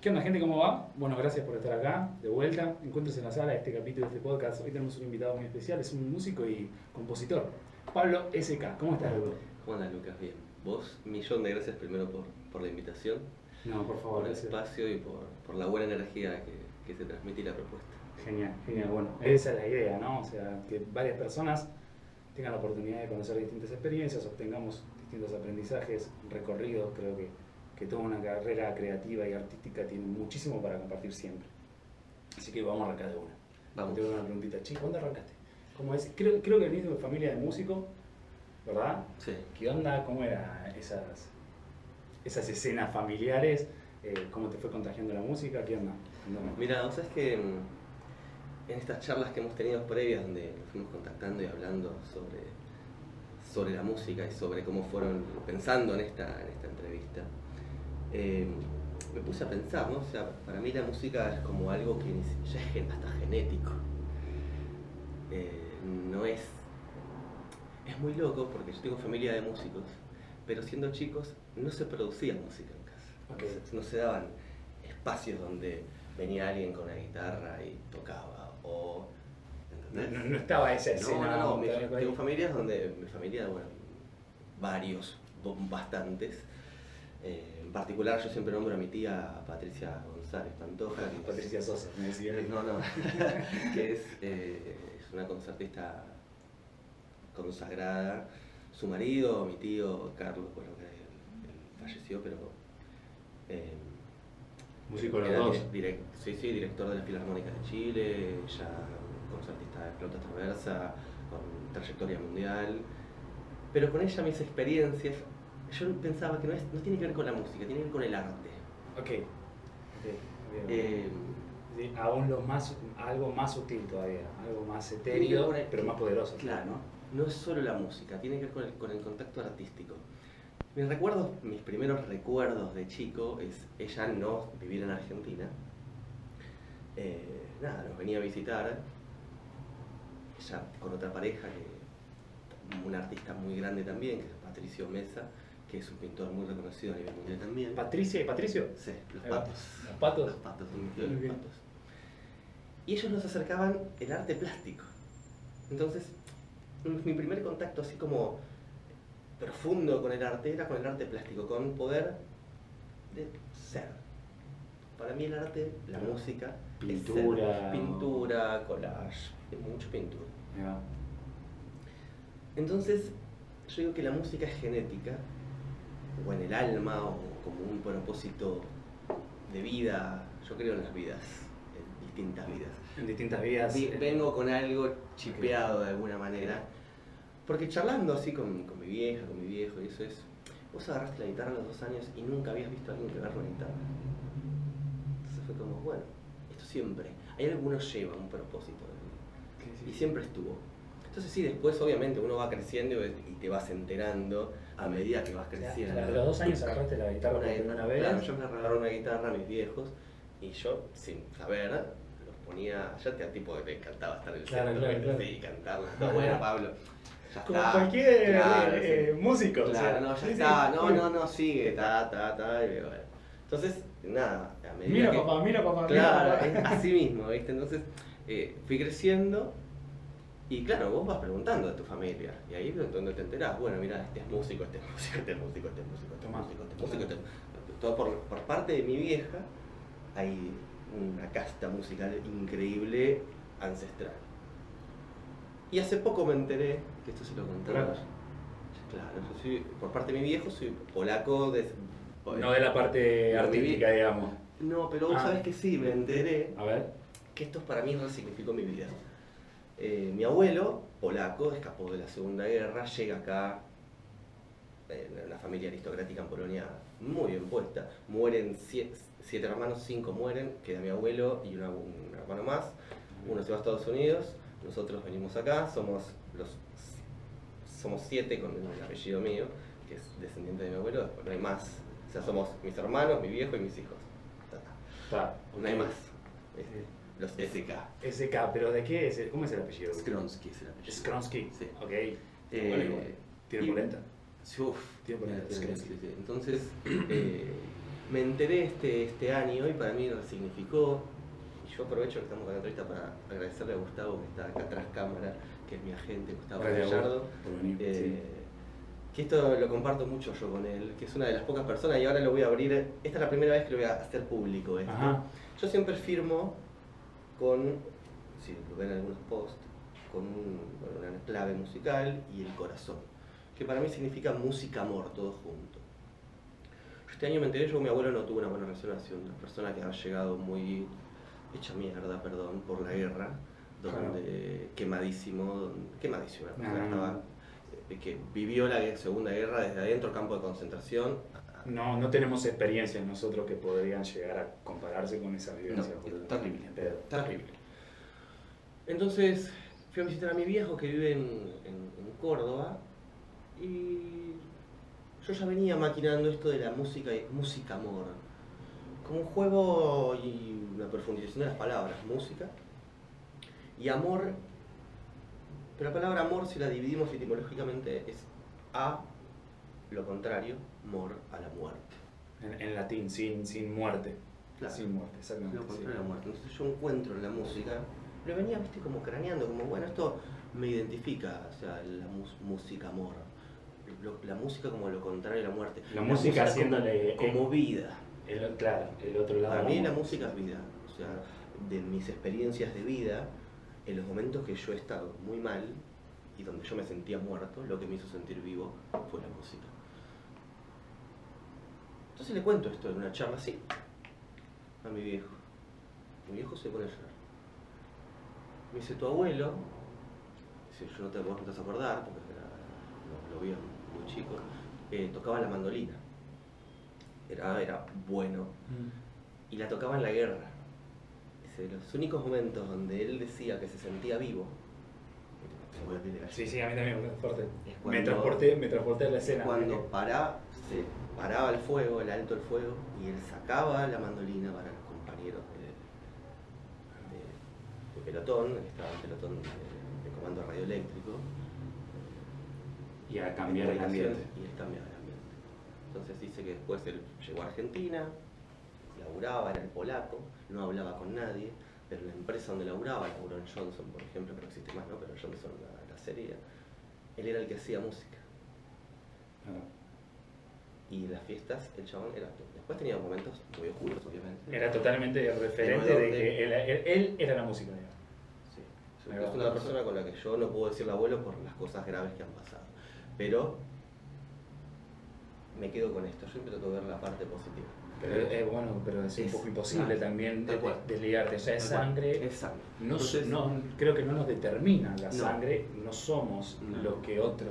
¿Qué onda, gente? ¿Cómo va? Bueno, gracias por estar acá, de vuelta. Encuentres en la sala este capítulo de este podcast. Hoy tenemos un invitado muy especial, es un músico y compositor. Pablo SK. ¿Cómo estás, Lugo? ¿Cómo andas, Lucas? Bien. Vos, millón de gracias primero por, por la invitación, No, por favor, por el gracias. espacio y por, por la buena energía que, que se transmite y la propuesta. Genial, genial. Bueno, esa es la idea, ¿no? O sea, que varias personas tengan la oportunidad de conocer distintas experiencias, obtengamos distintos aprendizajes, recorridos. Creo que, que toda una carrera creativa y artística tiene muchísimo para compartir siempre. Así que vamos a arrancar de una. Vamos. Te doy una preguntita. Che, ¿cuándo arrancaste? ¿Cómo es? Creo, creo que venís de familia de músico, ¿verdad? Sí. ¿Qué onda? ¿Cómo eran esas, esas escenas familiares? Eh, ¿Cómo te fue contagiando la música? ¿Qué onda? Mira, vos sabés que mm, en estas charlas que hemos tenido previas, donde nos fuimos contactando y hablando sobre, sobre la música y sobre cómo fueron pensando en esta, en esta entrevista, eh, me puse a pensar, ¿no? O sea, para mí la música es como algo que ya es hasta genético. Eh, no es. Es muy loco porque yo tengo familia de músicos, pero siendo chicos no se producía música en casa. No, se, no se daban espacios donde venía alguien con una guitarra y tocaba. O, No, no- no estaba esa No, escena. no, no, mi- ahí. tengo familias donde, mi familia, bueno, varios, bastantes. Eh, en particular yo siempre nombro a mi tía Patricia González Pantoja. que Patricia Sosa, me decía. No, no, que es, eh, es una concertista consagrada. Su marido, mi tío Carlos, bueno, que él, él falleció, pero... eh, Músico los era dos. direc- direc- sí, sí, director de la Filarmónica de Chile, ya concertista de flauta traversa, con trayectoria mundial. Pero con ella mis experiencias, yo pensaba que no, es, no tiene que ver con la música, tiene que ver con el arte. Ok. Ok, ok, ok. Eh, Sí, aún lo más, algo más sutil todavía, algo más etéreo, el- pero más poderoso. Claro, ¿no? no es solo la música, tiene que ver con el, con el contacto artístico. Mis recuerdos, mis primeros recuerdos de chico es ella no vivir en Argentina. Eh, nada, nos venía a visitar. Ella con otra pareja, que un artista muy grande también, que es Patricio Mesa, que es un pintor muy reconocido a nivel mundial también. Patricia y Patricio. Sí, los patos. Los patos. Los patos, son los patos. Y ellos nos acercaban el arte plástico. Entonces, mi primer contacto así como profundo con el arte era con el arte plástico, con poder de ser. Para mí el arte, la música, es Pintura. ser. pintura, collage, es mucho pintura. Entonces, yo digo que la música es genética, o en el alma, o como un propósito de vida. Yo creo en las vidas, en distintas vidas. En distintas vías. Vi- eh, Vengo con algo chipeado de alguna manera. Porque charlando así con, con mi vieja, con mi viejo, y eso es. Vos agarraste la guitarra a los dos años y nunca habías visto a alguien que agarra una guitarra. Entonces fue como, bueno, esto siempre. Hay uno lleva, un propósito de vida y siempre estuvo. Entonces sí, después obviamente uno va creciendo y te vas enterando a medida que vas creciendo. a los dos años agarraste la guitarra por Una- primera vez. Claro, yo me regalaron una guitarra a mis viejos y yo, sin saber, los ponía, ya te tipo que te encantaba estar en el Claro, centro, claro, claro. sí, cantar, está bueno Pablo, ya Como está. cualquier claro, eh, sí. músico. o Claro, sea, no, ya sí, está, no, Sí. no, no, sigue, ta, ta, ta, y bueno. Entonces, nada, a medida Mira que... papá, mira papá, Claro, mira es papá. así mismo, ¿viste? Entonces eh, fui creciendo y claro, vos vas preguntando de tu familia y ahí es donde te enterás, bueno, mira, este es músico, este es músico, este es músico, este es músico, este es músico, este es músico, este es- Todo por, por parte de mi vieja hay una casta musical increíble, ancestral. Y hace poco me enteré, que esto se lo contaba. Claro. Yo soy, por parte de mi viejo soy polaco de... No de la parte No, artística, digamos. No, pero vos Ah. sabés que sí, me enteré A ver. que esto para mí resignificó mi vida. Eh, mi abuelo, polaco, escapó de la Segunda Guerra, llega acá, en una familia aristocrática en Polonia muy bien puesta. Mueren siete, siete hermanos, cinco mueren, queda mi abuelo y una- un hermano más. Uno se va a Estados Unidos, nosotros venimos acá, somos los somos siete con el apellido mío, que es descendiente de mi abuelo, después no hay más. O sea, somos mis hermanos, mi viejo y mis hijos. Ta, ta. Está. No hay más. Los SK. SK, pero ¿de qué es? ¿Cómo es el apellido? Skronsky es el apellido. Skronsky. Sí. Ok. Eh, Bueno. Tiene y- polenta. Sí, uf, Tiene polenta, tiene- Skronsky. sí. Entonces, eh, me enteré este, este año y para mí significó, y yo aprovecho que estamos con la entrevista para agradecerle a Gustavo que está acá atrás cámara, que es mi agente, Gustavo Gracias, Gallardo. por venir, Eh, sí. Que esto lo comparto mucho yo con él, que es una de las pocas personas y ahora lo voy a abrir. Esta es la primera vez que lo voy a hacer público. Ajá. Yo siempre firmo con, si lo ven en algunos posts, con un- bueno, una clave musical y el corazón, que para mí significa música amor, todo junto. Este año me enteré, yo mi abuelo no tuve una buena relación, ha sido una persona que ha llegado muy hecha mierda, perdón, por la guerra, donde quemadísimo, donde- quemadísimo, una persona Ah. estaba, eh, que vivió la Segunda Guerra desde adentro, campo de concentración, No, no tenemos experiencias nosotros que podrían llegar a compararse con esa vivencia. No, terrible, terrible. Entonces fui a visitar a mi viejo que vive en, en- en Córdoba y yo ya venía maquinando esto de la música y música amor. Como un juego y una profundización de las palabras, música y amor. Pero la palabra amor, si la dividimos etimológicamente, es a lo contrario, mor a la muerte. En, en latín, sin, sin muerte. Claro. Sin muerte, exactamente. Lo sí. contrario a la muerte. Entonces yo encuentro en la música, lo venía, viste, como craneando, como, bueno, esto me identifica, o sea, la música amor. La música como lo contrario a la muerte. La música como- haciéndole- Como, vida. El, claro, el otro lado. Para mí la música es vida. O sea, de mis experiencias de vida, en los momentos que yo he estado muy mal y donde yo me sentía muerto, lo que me hizo sentir vivo fue la música. Entonces le cuento esto en una charla así a mi viejo. Mi viejo se pone a llorar. Me dice, tu abuelo, dice, yo no te, vos no te vas a acordar, porque era- lo, lo vi muy chico, eh, tocaba la mandolina. Era, era bueno Mm. y la tocaba en la guerra. Dice, los únicos momentos donde él decía que se sentía vivo. Sí, sí, a mí también me. Es Me transporté, me transporté a la escena. Cuando para, se paraba el fuego, el alto el fuego, y él sacaba la mandolina para los compañeros de, de- de pelotón, él estaba en pelotón de, de comando radioeléctrico. Y a cambiar el ambiente. Y él cambiaba el ambiente. Entonces dice que después él llegó a Argentina, laburaba, era el polaco, no hablaba con nadie, pero la empresa donde laburaba, laburó en Johnson, por ejemplo, que no existe más, ¿no? pero Johnson la, la serie, él era el que hacía música. Ah. Y las fiestas el chabón era. Después tenía momentos muy oscuros, obviamente. Era totalmente referente de donde- que él, él- él era la música. digamos. Sí. Es una persona con la que yo no puedo decirle abuelo por las cosas graves que han pasado. Pero me quedo con esto. Yo siempre trato de ver la parte positiva. Pero es bueno, pero es, un Es- poco imposible ah, también de- desligarte. O sea, es sangre. Es sangre. No, Entonces, no, creo que no nos determina la No. sangre, no somos No. lo que otros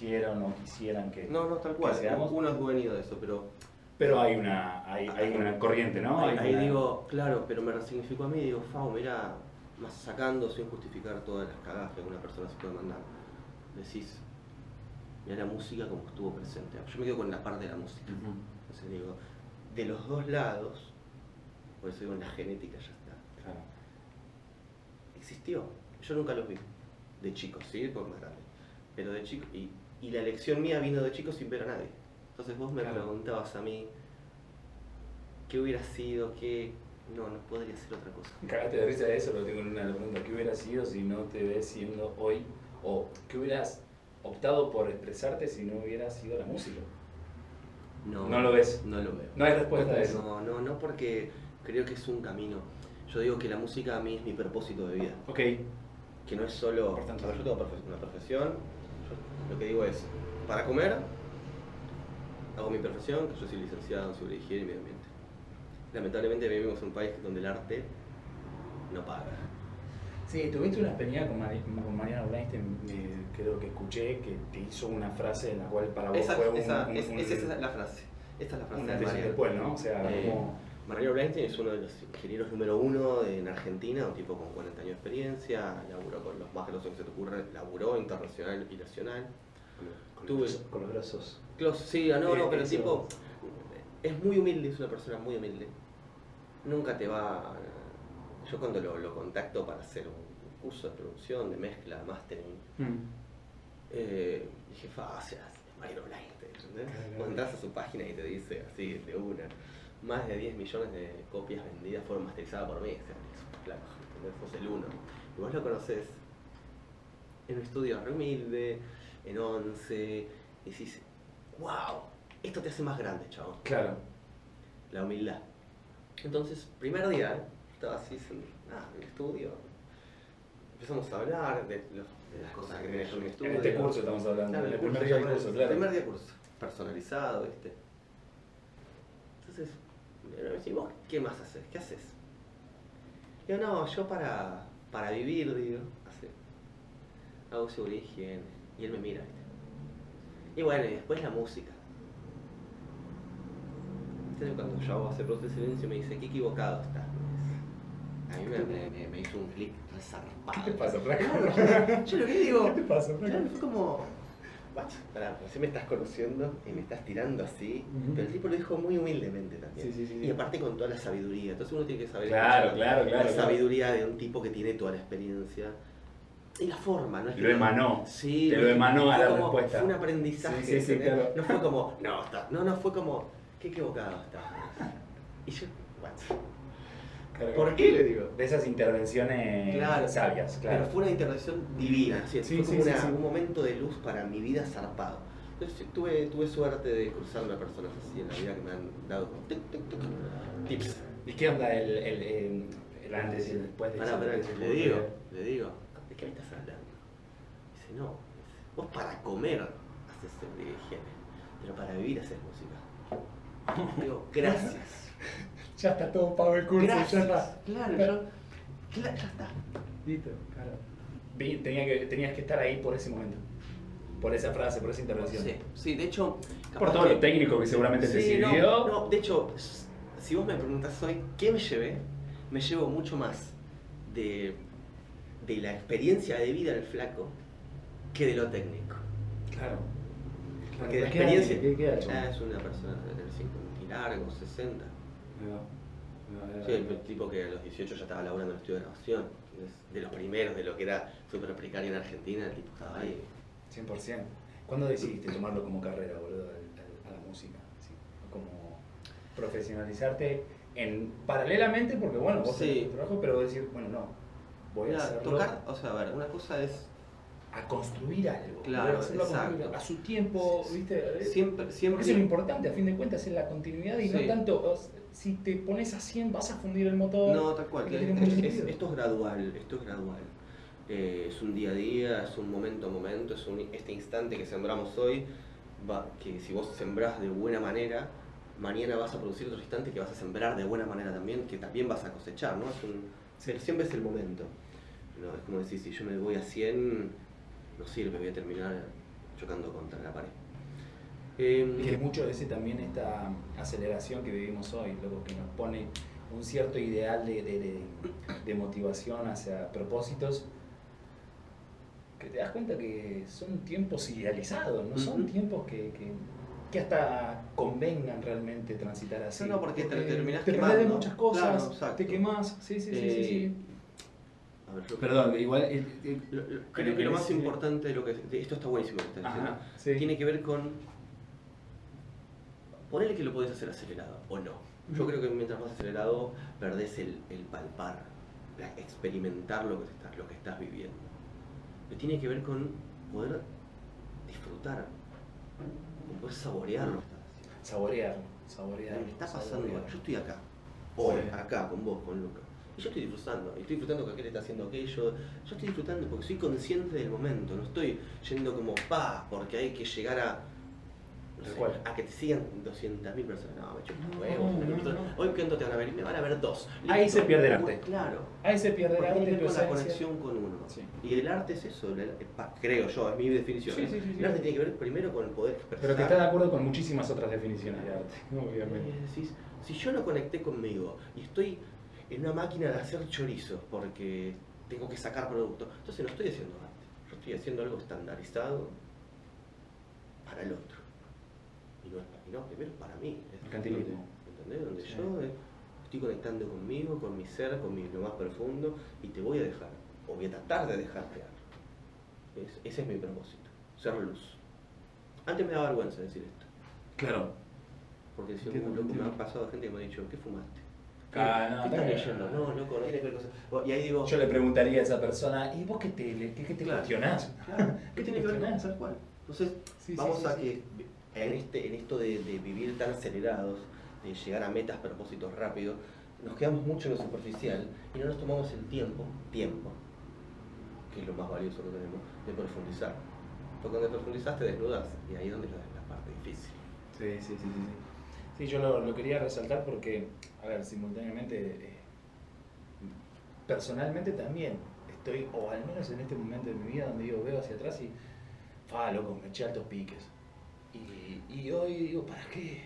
quisieron o quisieran que. No, no, tal cual. que seamos. Uno es dueño de eso, pero Pero hay una, hay, hay una corriente, ¿no? Hay ahí una- digo, claro, pero me resignificó a mí, digo, Fau, mira, más sacando sin justificar todas las cagadas que alguna persona se puede mandar, decís, mira la música como estuvo presente. Yo me quedo con la parte de la música. Ujú. Entonces digo, de los dos lados, por eso digo, en la genética ya está. Claro. Existió. Yo nunca los vi. De chicos, sí, por más grande. Pero de chico, y, y la elección mía vino de chico sin ver a nadie. Entonces vos me Claro. preguntabas a mí, ¿qué hubiera sido? ¿Qué? No, no podría ser otra cosa. Cagate de risa de eso, lo tengo en una pregunta. ¿Qué hubiera sido si no te ves siendo hoy? ¿O qué hubieras optado por expresarte si no hubiera sido la música? No, No lo ves. No lo veo. No hay respuesta a eso. No, no, no porque creo que es un camino. Yo digo que la música a mí es mi propósito de vida. Ok, que no es solo. Importante. A ver, yo tengo una profesión. Lo que digo es: para comer, hago mi profesión, que yo soy licenciado en seguridad, higiene y medio ambiente. Lamentablemente vivimos en un país donde el arte no paga. Sí, tuviste una experiencia con, Mari- con Mariana Weinstein, eh, creo que escuché, que te hizo una frase en la cual para vos Esa, fue un, esa- un- es, un- esa es la frase. Esta es la frase de Mariano. después, ¿no? O sea, Eh, como... Mariano Bleinstein es uno de los ingenieros número uno en Argentina, un tipo con 40 años de experiencia, laburó con los más grosos que se te ocurre, laburó internacional y nacional. Con, tuve- los, con los brazos. Close, sí, no, no, Eh, pero el eso. tipo es muy humilde, es una persona muy humilde. Nunca te va. Yo cuando lo, lo contacto para hacer un curso de producción, de mezcla, mastering, Mm. eh, dije, fa, o sea, es Mariano ¿entendés? Claro. Vos entras a su página y te dice así, de una. Más de 10 millones de copias vendidas fueron masterizadas por mí. O sea, es el uno. Y vos lo conocés en un estudio humilde, en 11, y decís, wow, esto te hace más grande, chavos. Claro. La humildad. Entonces, primer día, ¿eh? estaba así en, ah, en el estudio. Empezamos a hablar de, los- de las cosas que tenés en mi estudio. En este curso estamos hablando. Claro, en el primer día ya curso, el claro. primer día de curso, personalizado, ¿viste? Entonces, me decís, ¿vos qué más haces? ¿Qué haces? Digo, no, yo para, para vivir, digo, hace, hago seguridad y higiene. Y él me mira, ¿viste? Y bueno, y después la música. Entonces cuando yo hago ese proceso de silencio me dice, qué equivocado estás. A mí me, me- me- hizo un clic resarpado. ¿Qué te pasa? Claro, yo lo que digo, ¿Qué te pasa, flaco? fue como. Guacho, pará, recién me estás conociendo y me estás tirando así. Pero el tipo lo dijo muy humildemente también. Sí, sí, sí. Y aparte con toda la sabiduría. Entonces uno tiene que saber Claro, claro, claro, la claro. sabiduría de un tipo que tiene toda la experiencia. Y la forma, ¿no? Es Lo emanó. Sí, Te lo emanó a la como- respuesta. Fue un aprendizaje. No fue como, no, está. No, no, fue como, qué equivocado estás. Y yo, what? Claro, ¿Por qué le digo? De esas intervenciones Claro, sabias, claro. Pero fue una intervención divina, ¿sí? Sí, fue sí, una- un momento de luz para mi vida zarpado. Entonces tuve, tuve suerte de cruzarme a personas así en la vida que me han dado como tic, tic, tic, tips. ¿Y qué onda el, el, el, el antes y el después de Pará, pará, le digo, le digo, ¿de qué me estás hablando? Dice, no, vos para comer haces higiene, pero para vivir haces música. Digo, gracias. Ya está todo pago el curso, gracias. ya está. Claro, yo, claro, ya está. Listo, claro. Tenía que, tenías que estar ahí por ese momento. Por esa frase, por esa intervención. Sí, sí, de hecho... Por todo que- lo técnico que seguramente te Sí, no, sirvió. No, de hecho, si vos me preguntás hoy qué me llevé, me llevo mucho más de, de la experiencia de vida del flaco que de lo técnico. Claro. Porque la ¿Qué edad experiencia? ¿Qué, qué? Ah, es una persona de 50 y largo, 60. Sí, el tipo que a los 18 ya estaba laburando en el estudio de grabación, de los primeros de lo que era súper precario en Argentina, el tipo estaba ahí. 100%. ¿Cuándo decidiste tomarlo como carrera, boludo, a la música? Sí, Como profesionalizarte en paralelamente, porque bueno, vos Sí. tenés tu trabajo, pero decir, bueno, no, voy a hacerlo tocar, o sea, a ver, una cosa es a construir algo. Claro, a a, exacto. a su tiempo, ¿viste? siempre, Porque siempre eso es lo importante, a fin de cuentas, es la continuidad y no tanto, si te pones a 100 vas a fundir el motor. No, tal cual. es- es- esto es gradual, esto es gradual. Eh, es un día a día, es un momento a momento, es un, este instante que sembramos hoy, va, que si vos sembrás de buena manera, mañana vas a producir otro instante que vas a sembrar de buena manera también, que también vas a cosechar, ¿no? Es un, Sí. Siempre es el momento. ¿no? Es como decir, si yo me voy a 100, no sirve, voy a terminar chocando contra la pared. Eh, que mucho de ese también esta aceleración que vivimos hoy, loco, que nos pone un cierto ideal de, de- de- de motivación hacia propósitos, que te das cuenta que son tiempos idealizados, no son tiempos que, que- que hasta convengan realmente transitar así. No, no, porque te terminás te perdés de quemando. muchas cosas, Claro, exacto. te quemás, sí, sí, sí, sí, Eh, sí. a ver, yo- Perdón, igual... eh, eh, Lo- lo- creo que lo más importante de lo que de esto está buenísimo lo que estás diciendo. Ajá, sí. Tiene que ver con ponerle que lo podés hacer acelerado o no. Yo creo que mientras más acelerado perdés el, el palpar, la- experimentar lo que estás, lo que estás viviendo. Pero tiene que ver con poder disfrutar, con poder saborear lo que estás haciendo. Saborear, saborear. Me está pasando, saborear. yo estoy acá, hoy, Sí. acá, con vos, con Luca. Y yo estoy disfrutando, y estoy disfrutando que aquel está haciendo aquello. Yo estoy disfrutando porque soy consciente del momento, no estoy yendo como pa, porque hay que llegar a. a que te sigan 200.000 personas. No, me chupa No, huevos, no, no, no. Hoy cuánto te van a ver, me van a ver dos. Ahí Listo. se pierde el arte. Claro. Ahí se pierde el Porque arte, tiene que ver con la conexión con uno. Sí. Y el arte es eso, el- el- creo yo, es mi definición. Sí, ¿eh? sí. El arte tiene que ver primero con el poder expresar. Pero que está de acuerdo con muchísimas otras definiciones de arte, obviamente. Decís, si yo no conecté conmigo y estoy en una máquina de hacer chorizos porque tengo que sacar producto, entonces no estoy haciendo arte. Yo estoy haciendo algo estandarizado para el otro. Y no, primero para mí. es Mercantilismo. donde- ¿Entendés? Donde Sí. yo eh, estoy conectando conmigo, con mi ser, con mi, lo más profundo y te voy a dejar, o voy a tratar de dejarte algo. Es- ese es mi propósito, ser luz. Antes me daba vergüenza decir esto. Claro. Porque decía, "Uh, loco, me ha pasado gente que me ha dicho, ¿qué fumaste? Ah, no, ¿Qué estás leyendo? No, loco, no ver. Y ahí digo, Yo le preguntaría a esa persona, ¿y vos qué te, qué, qué te Claro. cuestionás? Claro, ¿qué tiene que ver con cuestionás? tal cual? Entonces, Sí, vamos sí, a que en, este, en esto de, vivir tan acelerados, de llegar a metas, propósitos rápidos, nos quedamos mucho en lo superficial y no nos tomamos el tiempo, tiempo, que es lo más valioso que tenemos, de profundizar. Porque cuando profundizas te desnudas y ahí es donde es la, parte difícil. Sí, sí, sí, sí. Sí, yo lo, quería resaltar porque, a ver, simultáneamente, eh, personalmente también estoy, o al menos en este momento de mi vida, donde digo, veo hacia atrás y, fa, loco, me eché altos piques. Y, y hoy digo, ¿para qué?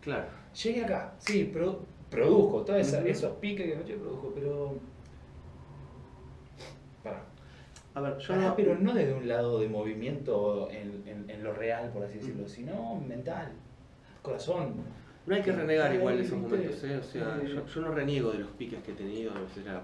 Claro. Llegué acá, sí, pro- produjo, todos Ujú. esos piques que eché, produjo, pero... Para. A ver, yo Pará, no, pero no desde un lado de movimiento en, en- en lo real, por así decirlo, sino mental, corazón. no hay que renegar igual de esos momentos, ¿eh? O sea, yo, yo no reniego de los piques que he tenido,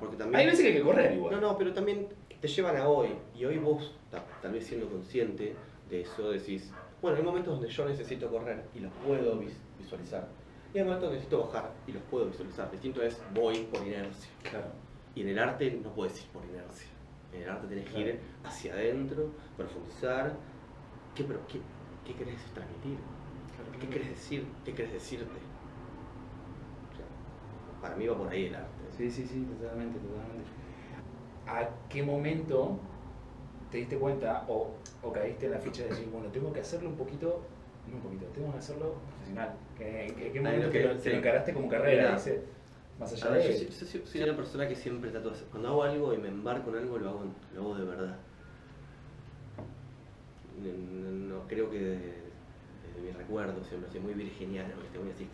porque también... Hay veces que hay que correr igual. No, no, pero también te llevan a hoy. Y hoy vos, ta- tal vez siendo consciente de eso, decís, bueno, hay momentos donde yo necesito correr y los puedo vis- visualizar. Y hay momentos donde necesito bajar y los puedo visualizar. Distinto es voy por inercia. Claro. Y en el arte no puedes ir por inercia. En el arte tenés que ir hacia adentro, profundizar. ¿Qué, pero, qué, qué querés transmitir? ¿Qué querés decir? ¿Qué querés decirte? O sea, para mí va por ahí el arte. Sí, sí, sí, totalmente, totalmente. ¿A qué momento te diste cuenta o, o caíste en la ficha de decir, bueno, tengo que hacerlo un poquito, no un poquito, tengo que hacerlo profesional? ¿Qué, qué, qué momento que, que- lo, que encaraste como carrera? Mira. Dice, más allá ver, de... yo, yo- yo soy una persona que siempre trato de hacer. Cuando hago algo y me embarco en algo, lo hago, lo hago de verdad. No, creo que desde, desde mi recuerdo siempre así muy virginiano, ¿viste? Muy así,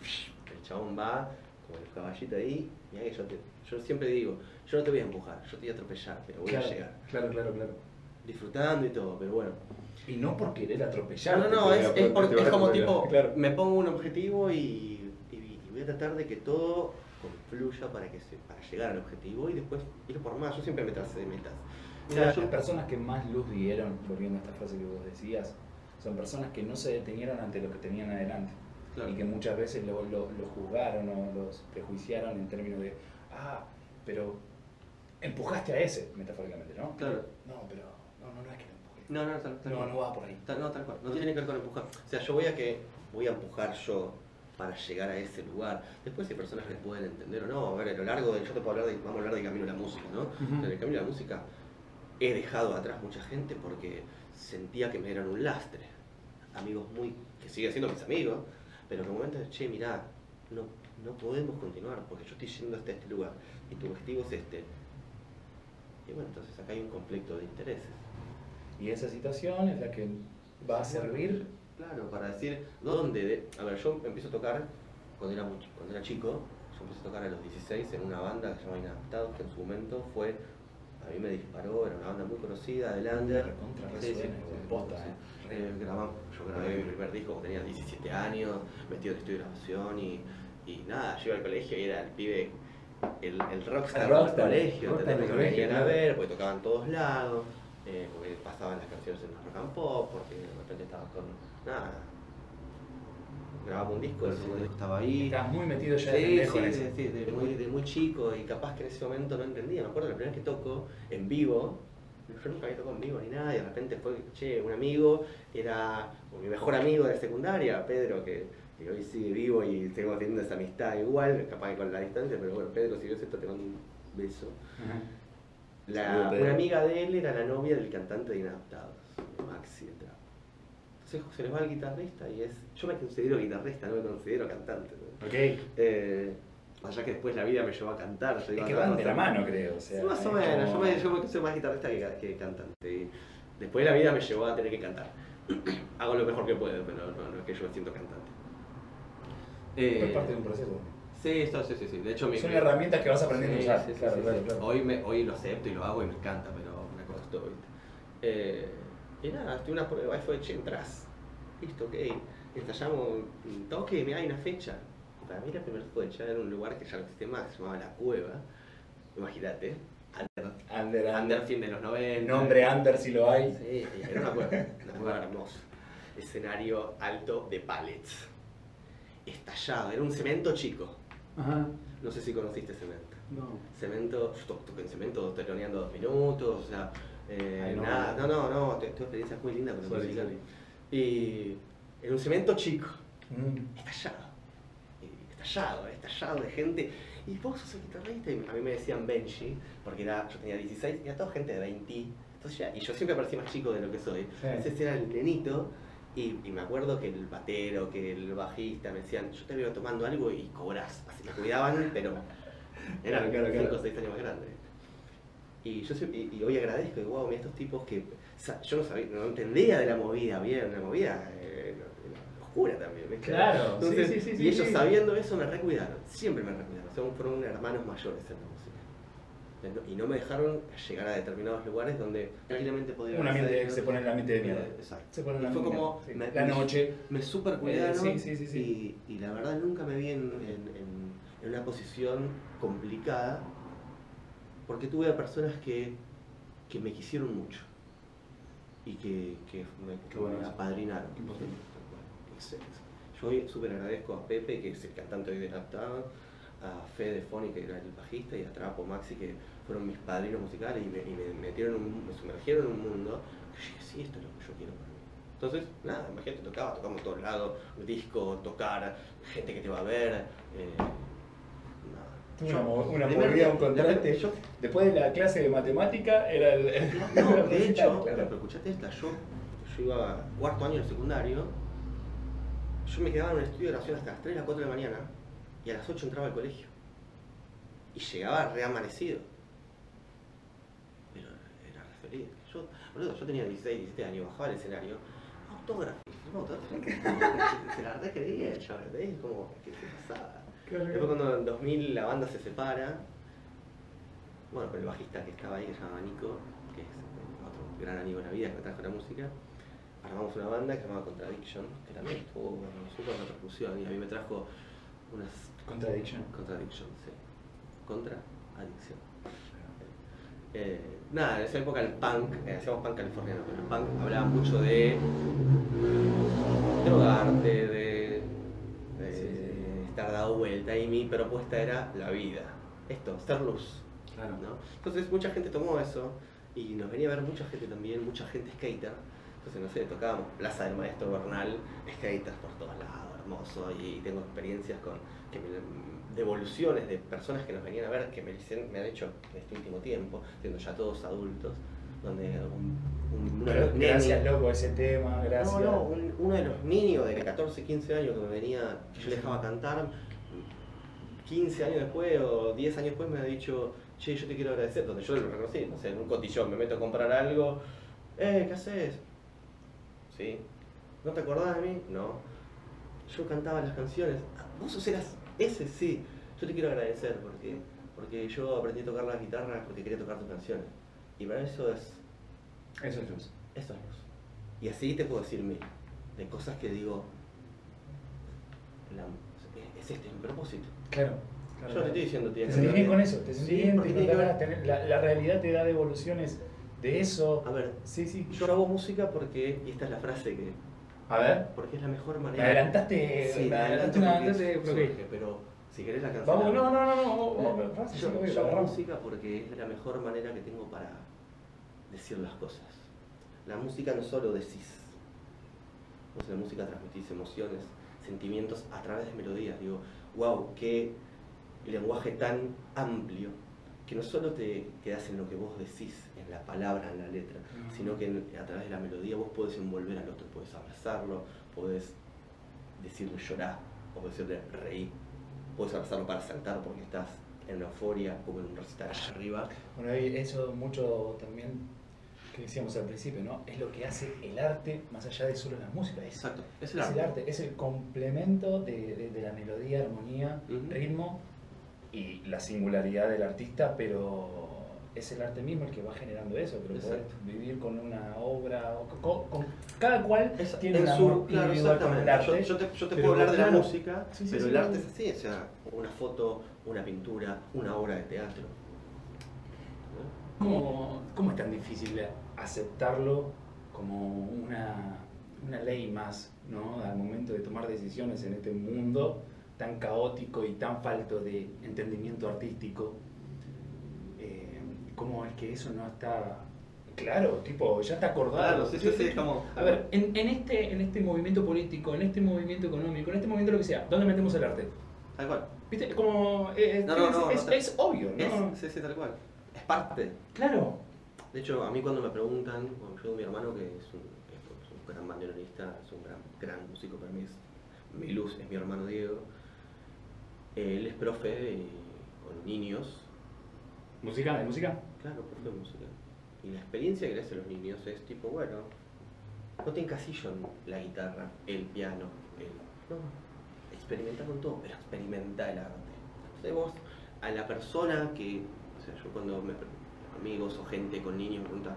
el chabón va, como el caballito ahí, y ahí yo, te- yo siempre digo, yo no te voy a empujar, yo te voy a atropellar, pero voy claro, a llegar. claro, claro, claro. Disfrutando y todo, pero bueno. Y no por querer atropellar. No, no, no, es, es, por- es como tipo, me pongo un objetivo y, y- y voy a tratar de que todo confluya para, que se, para llegar al objetivo y después ir por más. Yo siempre me tracé de metas. Mira, Las yo- personas que más luz dieron, volviendo a esta frase que vos decías, son personas que no se detenieron ante lo que tenían adelante. Claro. Y que muchas veces lo, lo- lo juzgaron o los prejuiciaron en términos de, ah, pero empujaste a ese, metafóricamente, ¿no? Claro. No, pero no, no, no es que lo empujé. No, no, tal, tal No, cual. no va por ahí. Tal- no, tal cual. No tiene que ver con empujar. O sea, yo voy a que voy a empujar yo para llegar a ese lugar. Después hay personas que pueden entender o no. A ver, a lo largo de, yo te puedo hablar de, vamos a hablar del camino de la música, ¿no? Ujú. En el camino de la música he dejado atrás mucha gente porque sentía que me eran un lastre. Amigos muy, que siguen siendo mis amigos, pero en un momento de, che, mirá, no, no podemos continuar porque yo estoy yendo hasta este lugar y tu objetivo es este. Y bueno, entonces acá hay un conflicto de intereses. Y esa situación es la que va a servir. Claro, para decir dónde. de- A ver, yo empiezo a tocar cuando era, muy, chi- cuando era chico. Yo empecé a tocar a los 16 en una banda que se llama Inadaptados, que en su momento fue. A mí me disparó, era una banda muy conocida, de Lander. Recontra Sí, sí, resuena, sí, posta, sí. eh. Eh, grabamos- yo grabé mi primer disco cuando tenía 17 años, metido en estudio de grabación y, y nada, yo iba al colegio y era el pibe, el, el rockstar, El del colegio, rockstar a ver, porque tocaban en todos lados, eh, porque pasaban las canciones en rock and pop, porque de repente estaba con, nada, grababa un disco, el segundo disco estaba ahí. Estás muy metido ya de Sí, sí, en sí, sí, de, muy, de muy chico y capaz que en ese momento no entendía. Me acuerdo la primera vez que toco en vivo, yo nunca había tocado en vivo ni nada, y de repente fue, che, un amigo, era mi mejor amigo de secundaria, Pedro, que, que hoy sigue vivo y seguimos teniendo esa amistad igual, capaz que con la distancia, pero bueno, Pedro, si ves esto, te mando un beso. La- una amiga de él era la novia del cantante de Inadaptados, de Maxi de Trap. Entonces se les va el guitarrista y es. Yo me considero guitarrista, no me considero cantante. ¿no? Ok. Eh, allá que después la vida me llevó a cantar. yo Es que van de la mano, creo. O sea, Sí, más o menos, como- yo, me, yo soy más guitarrista que, que cantante. Y después la vida me llevó a tener que cantar. Hago lo mejor que puedo, pero no, no es que yo me siento cantante. Es parte de un proceso. Sí, esto, sí, sí, sí. De hecho, mi, Son mi- herramientas que vas aprendiendo Sí, a usar. sí, claro, claro, claro. Hoy, me, hoy lo acepto y lo hago y me encanta, pero me costó. Eh, y nada, tuve una prueba y fue, che, entras. Listo, ok. Ensayamos un toque, mirá, hay una fecha. Y para mí la primera fecha era un lugar que ya no existe más, se llamaba La Cueva. Imagínate. Under, Under, under fin de los 90. El nombre Under si lo hay. Sí, era una cueva, una cueva hermosa. Escenario alto de pallets. estallado, era un cemento chico. Ajá. No sé si conociste cemento. No. Cemento, toqué en cemento teloneando dos minutos, o sea, eh, Ay, no. nada, no, no, no, te- tuve experiencias muy lindas con. Y en un cemento chico, Mm. estallado, estallado, estallado de gente. Y vos sos el guitarrista, y a mí me decían Benji, porque era, yo tenía 16, y era toda gente de 20. Entonces ya, y yo siempre parecía más chico de lo que soy. Sí. Entonces era el nenito, y, y me acuerdo que el batero, que el bajista me decían, yo te veo tomando algo y cobras. Así me cuidaban, pero eran Claro, claro, 5 o claro. 6 años más grandes. Y yo y, y hoy agradezco, y wow, mira estos tipos que yo no sabía, no entendía de la movida bien, la movida eh, oscura también. Claro, Entonces, sí, sí, sí, y ellos sabiendo eso me recuidaron, siempre me recuidaron, son, fueron hermanos mayores en la Y no me dejaron llegar a determinados lugares donde tranquilamente podía Un hacer- ambiente, se pone en el ambiente de mierda. Exacto. Se pone en Y fue como mierda, sí. me- la noche. me super cuidaron Eh, sí, sí, sí, sí. Y, y la verdad nunca me vi en, en- en- en una posición complicada porque tuve a personas que, que me quisieron mucho y que, que me, Qué bueno me apadrinaron. Yo hoy súper agradezco a Pepe, que es el cantante hoy de Uptown, a Fede Foni, que era el bajista, y a Trapo Maxi, que fueron mis padrinos musicales y me, y me metieron en un- me sumergieron en un mundo que yo dije, sí, esto es lo que yo quiero para mí. Entonces, nada, imagínate, tocaba, tocamos todos lados, disco, tocar, gente que te va a ver. eh. Una, Yo- movida, un contraste. yo- Después de la clase de matemática era el. no, de hecho, claro. pero escuchate esta, yo, yo iba a cuarto año del secundario, yo me quedaba en un estudio de grabación hasta las 3, las 4 de la mañana, y a las 8 entraba al colegio. Y llegaba reamanecido. Pero era re feliz. Yo, boludo, yo tenía 16, 17 años, bajaba al escenario, autógrafo, autógrafo. se la re creía, yo, ¿ves? Como, ¿qué se pasaba? Después cuando en 2000 la banda se separa, bueno, con el bajista que estaba ahí, que se llama Nico, que es otro gran amigo de la vida que me trajo la música, armamos una banda que se llamaba Contradiction, que también tuvo una super repercusión y a mí me trajo unas Contradiction. Contradiction, sí. Contra adicción. Eh, nada, en esa época el punk, eh, hacíamos punk californiano, pero el punk hablaba mucho de drogarte, de, de Sí, sí. estar dado vuelta y mi propuesta era la vida. Esto, ser luz. Claro. ¿no? Entonces mucha gente tomó eso y nos venía a ver mucha gente también, mucha gente skater. Entonces, no sé, tocábamos Plaza del Maestro Bernal, skaters por todos lados, hermoso, y tengo experiencias con que me- devoluciones de personas que nos venían a ver, que me, dicen- me han hecho en este último tiempo, siendo ya todos adultos, donde un, un- uno de los gracias, loco, ese tema, gracias. no, no, un- uno de los niños de 14, 15 años que me venía, que yo le dejaba cantar, 15 años después o 10 años después me ha dicho, che, yo te quiero agradecer, donde yo lo reconocí, no sé, en un cotillón me meto a comprar algo, eh, ¿qué haces? Sí. ¿No te acordás de mí? No. Yo cantaba las canciones. "Ah, Vos eras ese, sí. Yo te quiero agradecer porque, porque yo aprendí a tocar la guitarra porque quería tocar tus canciones. Y para eso es Eso es luz. esto es luz. Y así te puedo decir mil, de cosas que digo, la- es este mi propósito. Claro. Yo claro, no te estoy diciendo Te tienes sentís bien con eso, te sentís Sí, bien, te que la, la realidad te da devoluciones de eso. A ver, Sí, sí. yo hago música porque, y esta es la frase que, A ver, porque es la mejor me manera. adelantaste, Sí, me me adelantaste adelanto una porque surge, pero si querés la canción. Vamos, no, no, no, no, vamos, vamos, frase, Yo, sí, obvio, yo la música porque es la mejor manera que tengo para decir las cosas. La música no solo decís, vos en la música transmitís emociones, sentimientos a través de melodías. Digo, wow, qué lenguaje tan amplio que no solo te quedas en lo que vos decís, en la palabra, en la letra, Mm. sino que en- a través de la melodía vos podés envolver al otro, podés abrazarlo, podés decirle llorar, o podés decirle reír, podés abrazarlo para saltar porque estás en una euforia, como en un recital allá arriba. Bueno, eso mucho también que decíamos al principio, ¿no? Es lo que hace el arte más allá de solo la música. Es, Exacto, es es el arte. el arte, es el complemento de, de- de la melodía, armonía, Ujú. ritmo y la singularidad del artista, pero es el arte mismo el que va generando eso, pero poder vivir con una obra, o con, con- cada cual tiene en un su- claro, el exactamente. arte. Yo, yo te, yo te pero puedo hablar de la música, Sí, sí, pero sí, el arte es así, o sea, una foto, una pintura, una obra de teatro. ¿Cómo, ¿Cómo es tan difícil aceptarlo como una una ley más, ¿no? Al momento de tomar decisiones en este mundo tan caótico y tan falto de entendimiento artístico. Eh, ¿Cómo es que eso no está claro? Tipo, ya está acordado. Claro, sí, sí, sí, como... A ver, en, en este, en este movimiento político, en este movimiento económico, en este movimiento lo que sea, ¿dónde metemos el arte? Tal cual. ¿Viste? Como. eh, No, no, es, no, es- no te- es obvio, ¿no? Es, sí, sí, tal cual. Es parte. Claro. De hecho, a mí cuando me preguntan, cuando yo mi hermano, que es un, es un gran bandoneonista, es un gran, gran músico para mí, es, mi luz es mi hermano Diego, él es profe de- con niños, ¿Música? ¿De música? claro, profe de música. Y la experiencia que le hace a los niños es tipo, bueno, no te encasillo en la guitarra, el piano, el... No, experimenta con todo, pero experimenta el arte. Entonces vos, a la persona que, o sea, yo cuando me amigos o gente con niños me preguntan,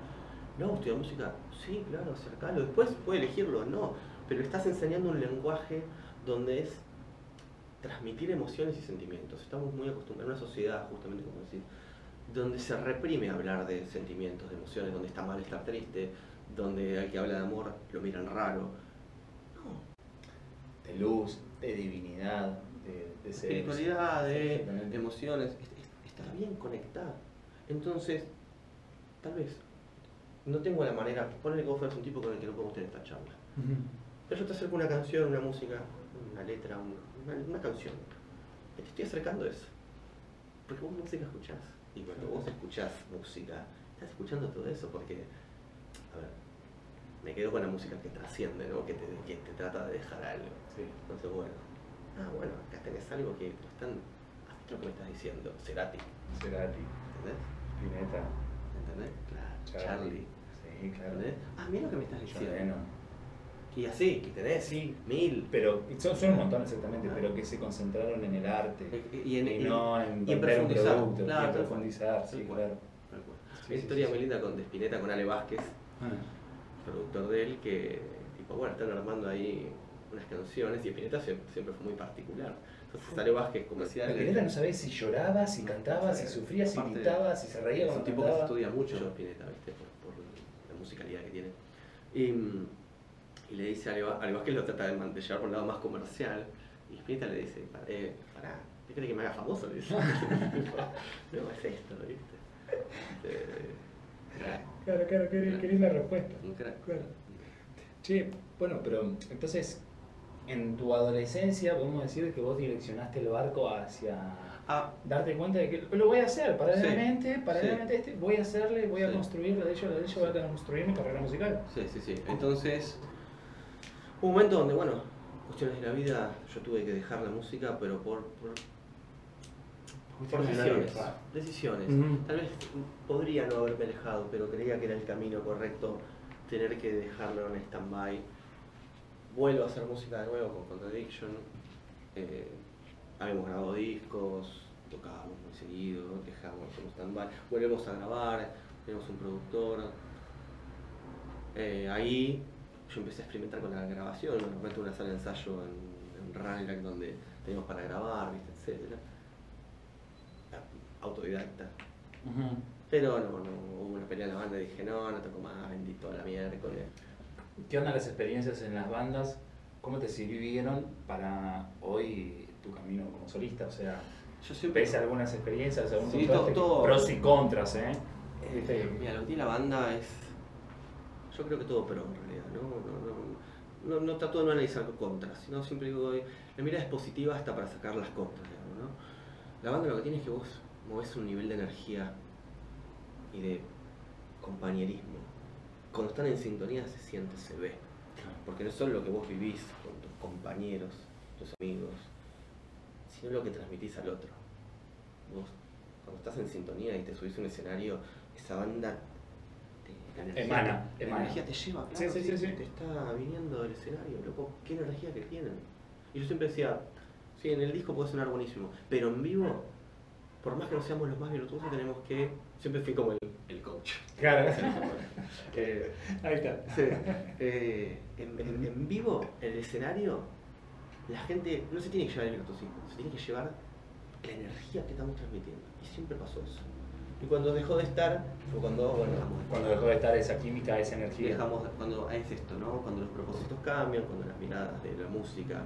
no, estudia música, sí, claro, acercalo, después puede elegirlo, no, pero le estás enseñando un lenguaje donde es transmitir emociones y sentimientos. Estamos muy acostumbrados en una sociedad, justamente como decís, donde se reprime hablar de sentimientos, de emociones, donde está mal estar triste, donde al que habla de amor lo miran raro. No, De luz, de divinidad, de, de ser. espiritualidad, de emociones, es- es- estar bien conectado. Entonces, tal vez, no tengo la manera, ponle que vos fueras un tipo con el que no podemos tener esta charla. Pero yo te acerco una canción, una música, una letra, un- una, una canción. Te estoy acercando eso. Porque vos música escuchás. Y cuando vos escuchás música, estás escuchando todo eso porque, a ver, me quedo con la música que trasciende, ¿no? Que te, que te trata de dejar algo. Sí. Entonces, bueno, ah, bueno, acá tenés algo que lo están, haz lo que me estás diciendo, Cerati, Cerati, ¿entendés? Spinetta, ¿Entendés? Claro, Charlie. Charlie, Sí, claro. ¿entendés? Ah, mira lo que me estás diciendo. Y así, y tenés Sí. mil. Pero son, son un montón exactamente, Ah. pero que se concentraron en el arte. Y, en, y no en y en vender un profundizar, producto, claro, y en profundizar, sí, cual. claro. Sí, una historia sí, muy linda con de Spinetta, con Ale Vázquez, Ah, productor de él, que tipo, bueno, están armando ahí unas canciones y Spinetta siempre, fue muy particular. Entonces Ale Vázquez, como decía Spinetta no sabés si lloraba, si cantaba, si sufría, si gritaba, si se reía es un tipo que se estudia mucho Spinetta, ¿viste? Por, por la musicalidad que tiene. Y, mm, y le dice a Ale Vázquez lo trata de, man- de llevar por un lado más comercial. Y Spinetta le dice, "Pa- eh, pará, ¿qué crees que me haga famoso? Le dice. no, es esto, ¿viste? Eh, Claro, claro, qué, qué linda respuesta. Claro. Che, bueno, pero entonces, en tu adolescencia podemos decir que vos direccionaste el barco hacia Ah, darte cuenta de que lo voy a hacer paralelamente, paralelamente a sí. este, voy a hacerle, voy a Sí. construir, de hecho, de hecho voy a construir mi carrera musical. Sí, sí, sí. Entonces, un momento donde, bueno, cuestiones de la vida, yo tuve que dejar la música, pero por, por, por decisiones. Decisiones. Tal vez podría no haberme alejado, pero creía que era el camino correcto tener que dejarlo en stand-by. Vuelvo a hacer música de nuevo con Contradiction. Eh, habíamos grabado discos, tocábamos muy seguido, dejamos en stand-by. Volvemos a grabar, tenemos un productor. Eh, ahí yo empecé a experimentar con la grabación, meto en una sala de ensayo en, en donde teníamos para grabar, ¿viste? etcétera. Autodidacta. Pero no, no, hubo una pelea en la banda y dije, no, no toco más, bendito a la miércoles. ¿Qué onda las experiencias en las bandas? ¿Cómo te sirvieron para hoy tu camino como solista? O sea, Yo siempre... ¿ves algunas experiencias, Sí, todo. pros y contras, ¿eh? Eh, mira, lo que tiene la banda es. Yo creo que todo pero en realidad, ¿no? No, no, no, no trato de no analizar contras, sino siempre digo, la mirada es positiva hasta para sacar las contras, digamos, ¿no? La banda lo que tiene es que vos movés un nivel de energía y de compañerismo. Cuando están en sintonía se siente, se ve. Porque no es solo lo que vos vivís con tus compañeros, tus amigos, sino lo que transmitís al otro. Vos, cuando estás en sintonía y te subís a un escenario, esa banda la energía, Emana, la emana. energía te lleva, Sí, claro, sí, sí, sí. te está viniendo del escenario, loco, qué energía que tienen. Y yo siempre decía, sí, en el disco puede sonar buenísimo, pero en vivo, por más que no seamos los más virtuosos, tenemos que, siempre fui como el, el coach. Claro. Eh, Ahí está. Sí. Eh, en, en- en vivo, en el escenario, la gente no se tiene que llevar el virtuosismo, se tiene que llevar la energía que estamos transmitiendo. Y siempre pasó eso. Y cuando dejó de estar, fue cuando, bueno, Cuando dejó de estar esa química, esa energía. dejamos, cuando es esto, ¿no? Cuando los propósitos cambian, cuando las miradas de la música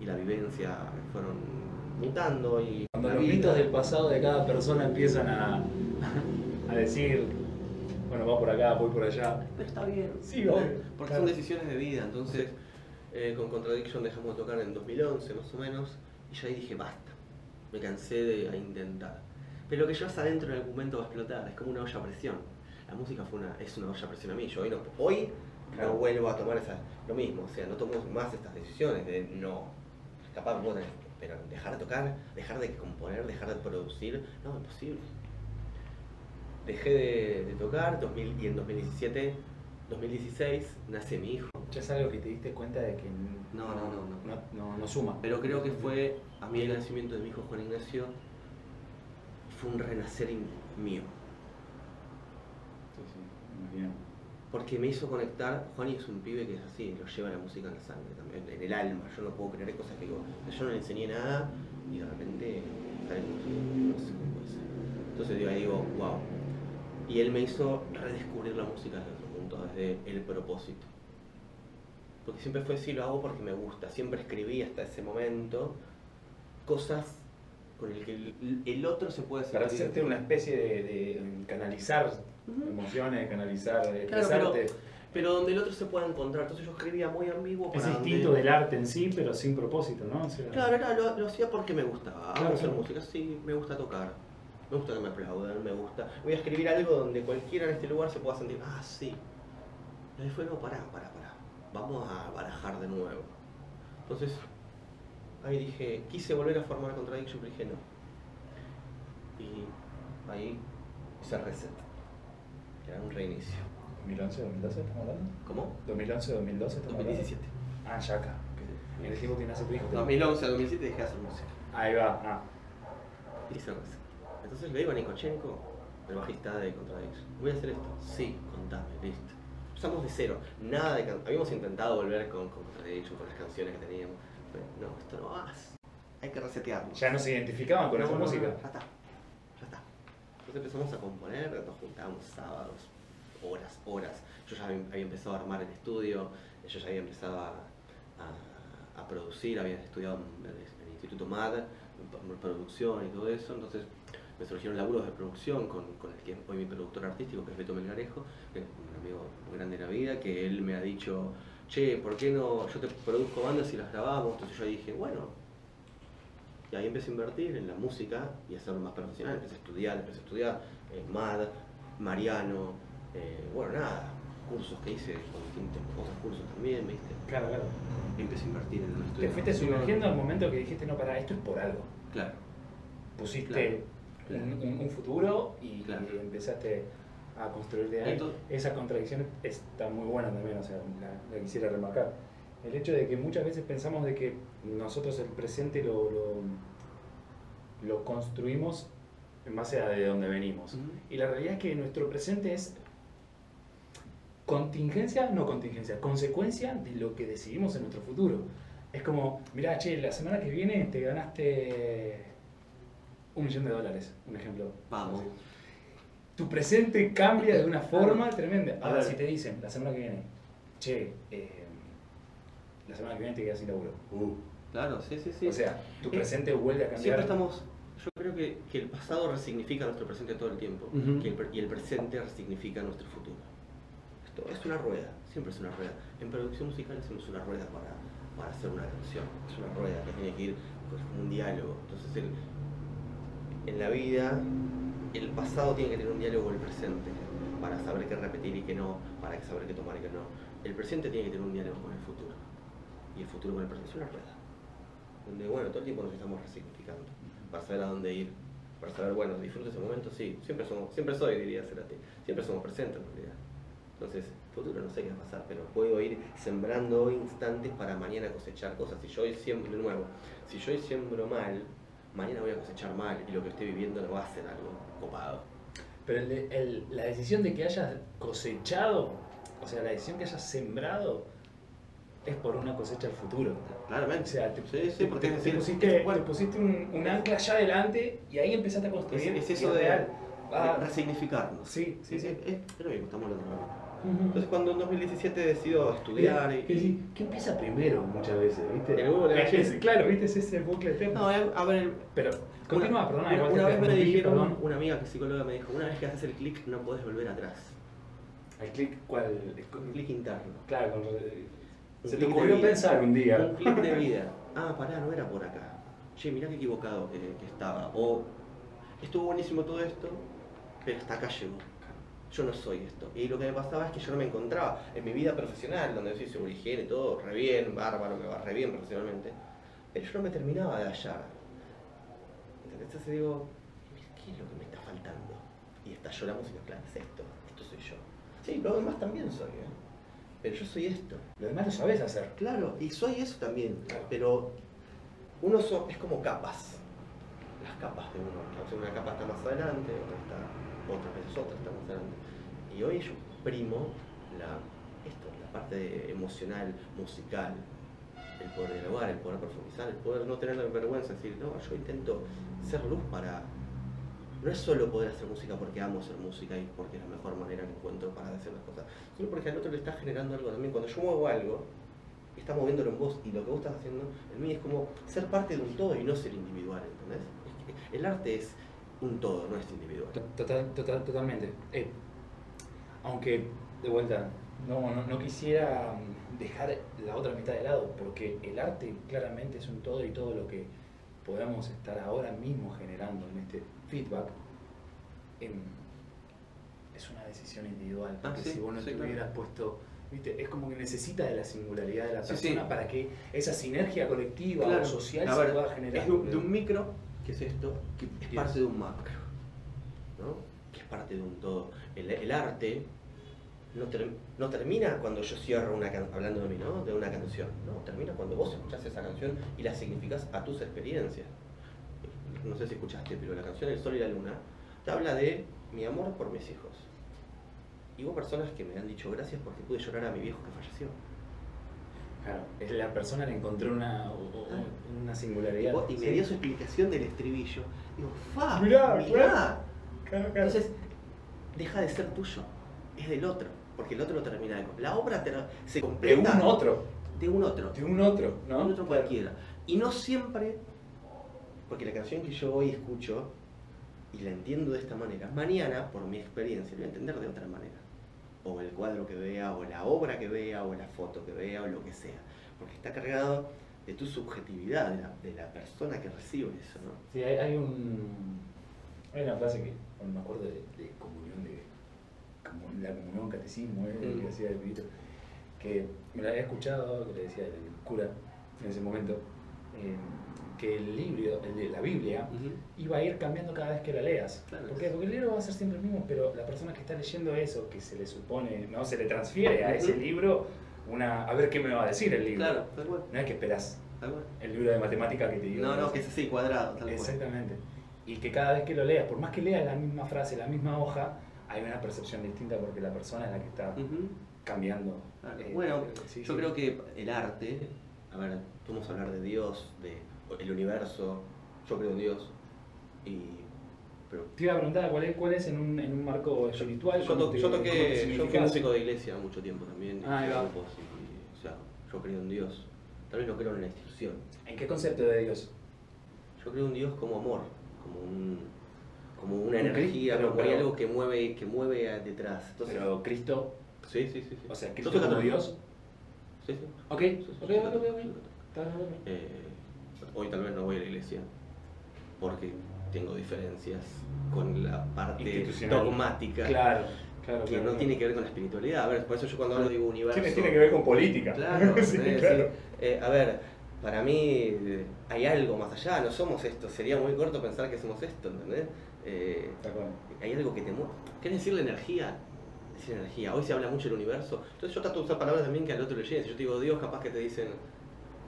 y la vivencia fueron mutando y Cuando los vida- mitos del pasado de cada persona empiezan a, a decir, bueno, va por acá, voy por allá. Pero está bien. Sí, obvio, Porque claro. son decisiones de vida. Entonces, eh, con Contradiction dejamos de tocar en 2011 más o menos. Y yo ahí dije, basta. Me cansé de a intentar. Pero lo que llevas adentro en algún momento va a explotar. Es como una olla a presión. La música fue una, es una olla a presión a mí. Yo hoy no, hoy Claro. no vuelvo a tomar esa, lo mismo. O sea, no tomo más estas decisiones de no. Capaz, bueno, pero dejar de tocar, dejar de componer, dejar de producir. No, imposible dejé de, de tocar 2000, y en 2017, 2016 nace mi hijo. Ya es algo que te diste cuenta de que No, no, no, no. no, no- no suma. Pero creo que fue, a mí el nacimiento de mi hijo Juan Ignacio fue un renacer mío. Sí, sí, me. Porque me hizo conectar, Juan es un pibe que es así, lo lleva la música en la sangre también, en el alma. Yo no puedo creer cosas que digo, yo no le enseñé nada y de repente sale. No sé cómo puede ser. Entonces digo, ahí digo, wow. Y él me hizo redescubrir la música desde otro punto, desde el propósito. Porque siempre fue así, lo hago porque me gusta. Siempre escribí hasta ese momento cosas con el que el, el otro se puede Para sentir. hacerte una especie de, de canalizar emociones, canalizar, de Claro, pero- expresarte. Pero donde el otro se pueda encontrar. Entonces yo escribía muy ambiguo. Es para donde- distinto del arte en sí, pero sin propósito, ¿no? O sea, Claro, era, lo, lo hacía porque me gustaba. Claro, hacer claro. música, sí, me gusta tocar. Me gusta que me aplaudan, me gusta. Voy a escribir algo donde cualquiera en este lugar se pueda sentir, ah, sí. Y ahí fue, no, pará, pará, pará. Vamos a barajar de nuevo. Entonces, ahí dije, quise volver a formar Contradiction, pero dije no. Y ahí hice reset. Que era un reinicio. 2011, 2012 estamos hablando. ¿Cómo? 2011, 2012 estamos 2017. hablando. Ah, ya acá. En el tiempo que nace tu hijo. 2011 2017 dejé de hacer música. Ahí va, ah. Hice reset. Entonces le digo a Nikochenko, el bajista de Contradiction, voy a hacer esto. Sí, contame, listo. Empezamos de cero. Nada de can- Habíamos intentado volver con, con Contradiction, con las canciones que teníamos. No, esto no va. Hay que resetearlo. Ya no se identificaban con No, esa no, no, música. Ya está. Ya está. Entonces empezamos a componer, nos juntábamos sábados, horas, horas. Yo ya había, había empezado a armar el estudio, yo ya había empezado a, a- a producir, había estudiado en el, Instituto MAD, en producción y todo eso. Entonces me surgieron laburos de producción con, con el que es hoy mi productor artístico, que es Beto Melgarejo, un amigo muy grande de la vida, que él me ha dicho, che, ¿por qué no? Yo te produzco bandas y las grabamos. Entonces yo dije, bueno, y ahí empecé a invertir en la música y a hacerlo más profesional. Empecé a estudiar, empecé a estudiar eh, MAD, Mariano, eh, bueno, nada, cursos que hice con distintos otros cursos también, ¿viste? Claro, claro. Y empecé a invertir en un estudio. Te fuiste sumergiendo al momento que dijiste, no, para, esto es por algo. Claro, Pusiste Claro, Un, un- un futuro y, Claro. y empezaste a construir de ahí. Entonces- Esa contradicción está muy buena también, o sea, la, la quisiera remarcar. El hecho de que muchas veces pensamos de que nosotros el presente lo, lo, lo construimos en base a de dónde venimos. Ujú. Y la realidad es que nuestro presente es contingencia, no contingencia, consecuencia de lo que decidimos en nuestro futuro. Es como, mira, che, la semana que viene te ganaste un millón de dólares, un ejemplo. Vamos. Así. Tu presente cambia de una forma tremenda. Ahora, si te dicen la semana que viene, che, eh, la semana que viene te quedas sin laburo. Claro, sí, sí, sí. O sea, tu presente vuelve a cambiar. Siempre estamos. Yo creo que, que el pasado resignifica nuestro presente todo el tiempo que el y el presente resignifica nuestro futuro. Esto es una rueda, siempre es una rueda. En producción musical hacemos una rueda para, para hacer una canción. Es una rueda que tiene que ir pues, como un diálogo. Entonces, el- en la vida, el pasado tiene que tener un diálogo con el presente para saber qué repetir y qué no, para saber qué tomar y qué no. El presente tiene que tener un diálogo con el futuro. Y el futuro con el presente es una rueda donde bueno, todo el tiempo nos estamos resignificando para saber a dónde ir, para saber, bueno, disfruto ese momento, sí, siempre somos, siempre soy, diría Cerati, siempre somos presentes en realidad. Entonces, futuro no sé qué va a pasar, pero puedo ir sembrando hoy instantes para mañana cosechar cosas. Si yo hoy siembro de nuevo, si yo hoy siembro mal, mañana voy a cosechar mal y lo que estoy viviendo no va a ser algo copado. Pero el el- la decisión de que hayas cosechado, o sea, la decisión que hayas sembrado, es por una cosecha al futuro. Claramente. O sea, te, sí, sí, porque te- es te pusiste, bueno, te pusiste un, un ancla allá adelante y ahí empezaste a construir. Es- es eso de- real. Ah. resignificarnos. Sí, sí, sí. Es, es lo mismo, estamos hablando mismo. Entonces cuando en 2017 decido estudiar y... que, sí, que empieza primero muchas veces, ¿viste? El huevo de la gallina. claro, ¿viste? Es ese bucle eterno. No, a ver, Pero, continúa, perdona, una, una vez me dijeron, perdón. una amiga que es psicóloga me dijo, una vez que haces el clic no podés volver atrás. El clic, ¿cuál? Un clic interno. Claro, con- Un se te ocurrió pensar un día. Un clic de vida. Ah, pará, no era por acá. Che, mirá qué equivocado que, que estaba. O estuvo buenísimo todo esto, pero hasta acá llegó. Yo no soy esto. Y lo que me pasaba es que yo no me encontraba en mi vida profesional, donde soy seguro higiene, todo re bien, bárbaro, me va re bien profesionalmente. Pero yo no me terminaba de hallar. Entonces digo, ¿qué es lo que me está faltando? Y estalló la música, claro, es esto, esto soy yo. Sí, lo demás también soy, ¿eh? Pero yo soy esto. Lo demás lo sabes hacer. Claro, y soy eso también, Claro. pero uno so- es como capas, las capas de uno. O sea, una capa está más adelante, otra está, otras veces otra está más adelante. Y hoy yo primo la, esto, la parte emocional, musical, el poder dialogar, el poder profundizar, el poder no tener vergüenza, decir, no, yo intento ser luz para... No es solo poder hacer música porque amo hacer música y porque es la mejor manera que encuentro para hacer las cosas, sino porque al otro le está generando algo también. Cuando yo muevo algo, está moviéndolo en vos y lo que vos estás haciendo en mí es como ser parte de un todo y no ser individual, ¿entendés? El arte es un todo, no es individual. Total, total, totalmente. Eh, aunque, de vuelta, no, no, no quisiera mm, dejar la otra mitad de lado, porque el arte claramente es un todo y todo lo que podamos estar ahora mismo generando en este feedback es una decisión individual. Ah, Porque sí, si vos no sí, te claro. hubieras puesto, ¿viste? es como que necesita de la singularidad de la persona sí. para que esa sinergia colectiva Claro. o social se pueda generar. Es de un, de un micro, que es esto, que es parte de un macro, ¿no? Que es parte de un todo. El, el arte no, no termina cuando yo cierro una canción, hablando de mí, ¿no? De una canción. No, termina cuando vos escuchás esa canción y la significás a tus experiencias. No sé si escuchaste, pero la canción El Sol y la Luna te habla de mi amor por mis hijos. Y hubo personas que me han dicho gracias porque pude llorar a mi viejo que falleció. Claro, es la persona le encontró una, Ah. una singularidad. y me Sí. dio su explicación del estribillo. Digo, ¡fa! Mirá, mirá". claro. Claro, claro. Entonces, deja de ser tuyo, es del otro, porque el otro lo termina algo. La obra te- se de completa un otro, de un otro, de un otro, de ¿no? un otro cualquiera. Y no siempre, porque la canción que yo hoy escucho y la entiendo de esta manera, mañana, por mi experiencia, la voy a entender de otra manera. O el cuadro que vea, o la obra que vea, o la foto que vea, o lo que sea. Porque está cargado de tu subjetividad, de la, de la persona que recibe eso, ¿no? Sí, hay, hay un. Hay una frase que bueno, me acuerdo de, de comunión, de la comunión catecismo, eh, Mm. que hacía el pibito, que me la había escuchado, que le decía el cura en ese momento, eh, que el libro, el de la Biblia, iba a ir cambiando cada vez que la leas. Claro. ¿Por qué? Porque el libro va a ser siempre el mismo, pero la persona que está leyendo eso, que se le supone, no se le transfiere a ese libro, una, a ver qué me va a decir el libro. Claro, tal cual. No es que tal cual. el libro de matemática que te diga. No, no, que es así, cuadrado, tal cual. Exactamente. Y que cada vez que lo leas, por más que leas la misma frase, la misma hoja, hay una percepción distinta porque la persona es la que está cambiando. Claro. Eh, Bueno, sí, yo sí. creo que el arte, a ver, vamos a hablar de Dios, de el universo, yo creo en Dios, y, pero Te iba a preguntar cuál es, cuál es en, un, en un marco espiritual. yo, to- te- yo toqué, yo fui significas. músico de iglesia mucho tiempo también, Ah, y grupos, y- o sea, yo creo en Dios, tal vez no creo en la institución, ¿En qué concepto de Dios? yo creo en Dios como amor, como un como una Un energía, Cristo, como hay pero- algo que mueve, que mueve a- detrás. Entonces, Pero Cristo, sí, sí, sí, sí. o sea, Cristo como católico. Dios. Sí, sí. Ok, Sí, sí, ok, soy ok, ok, católico, ok. soy católico. Está bien, ok. Eh, hoy tal vez no voy a la iglesia porque tengo diferencias con la parte dogmática Claro, claro. que claro, no claro. tiene que ver con la espiritualidad. A ver, por eso yo cuando hablo digo universo... Tiene, tiene que ver con política. Claro, sí, eh, claro. sí. Eh, a ver, para mí eh, hay algo más allá, no somos esto, sería muy corto pensar que somos esto, ¿entendés? Eh, hay algo que te mueve. ¿Querés decir la energía? Decir energía. Hoy se habla mucho del universo. Entonces yo trato de usar palabras también que al otro le lleguen. Si yo te digo Dios, capaz que te dicen,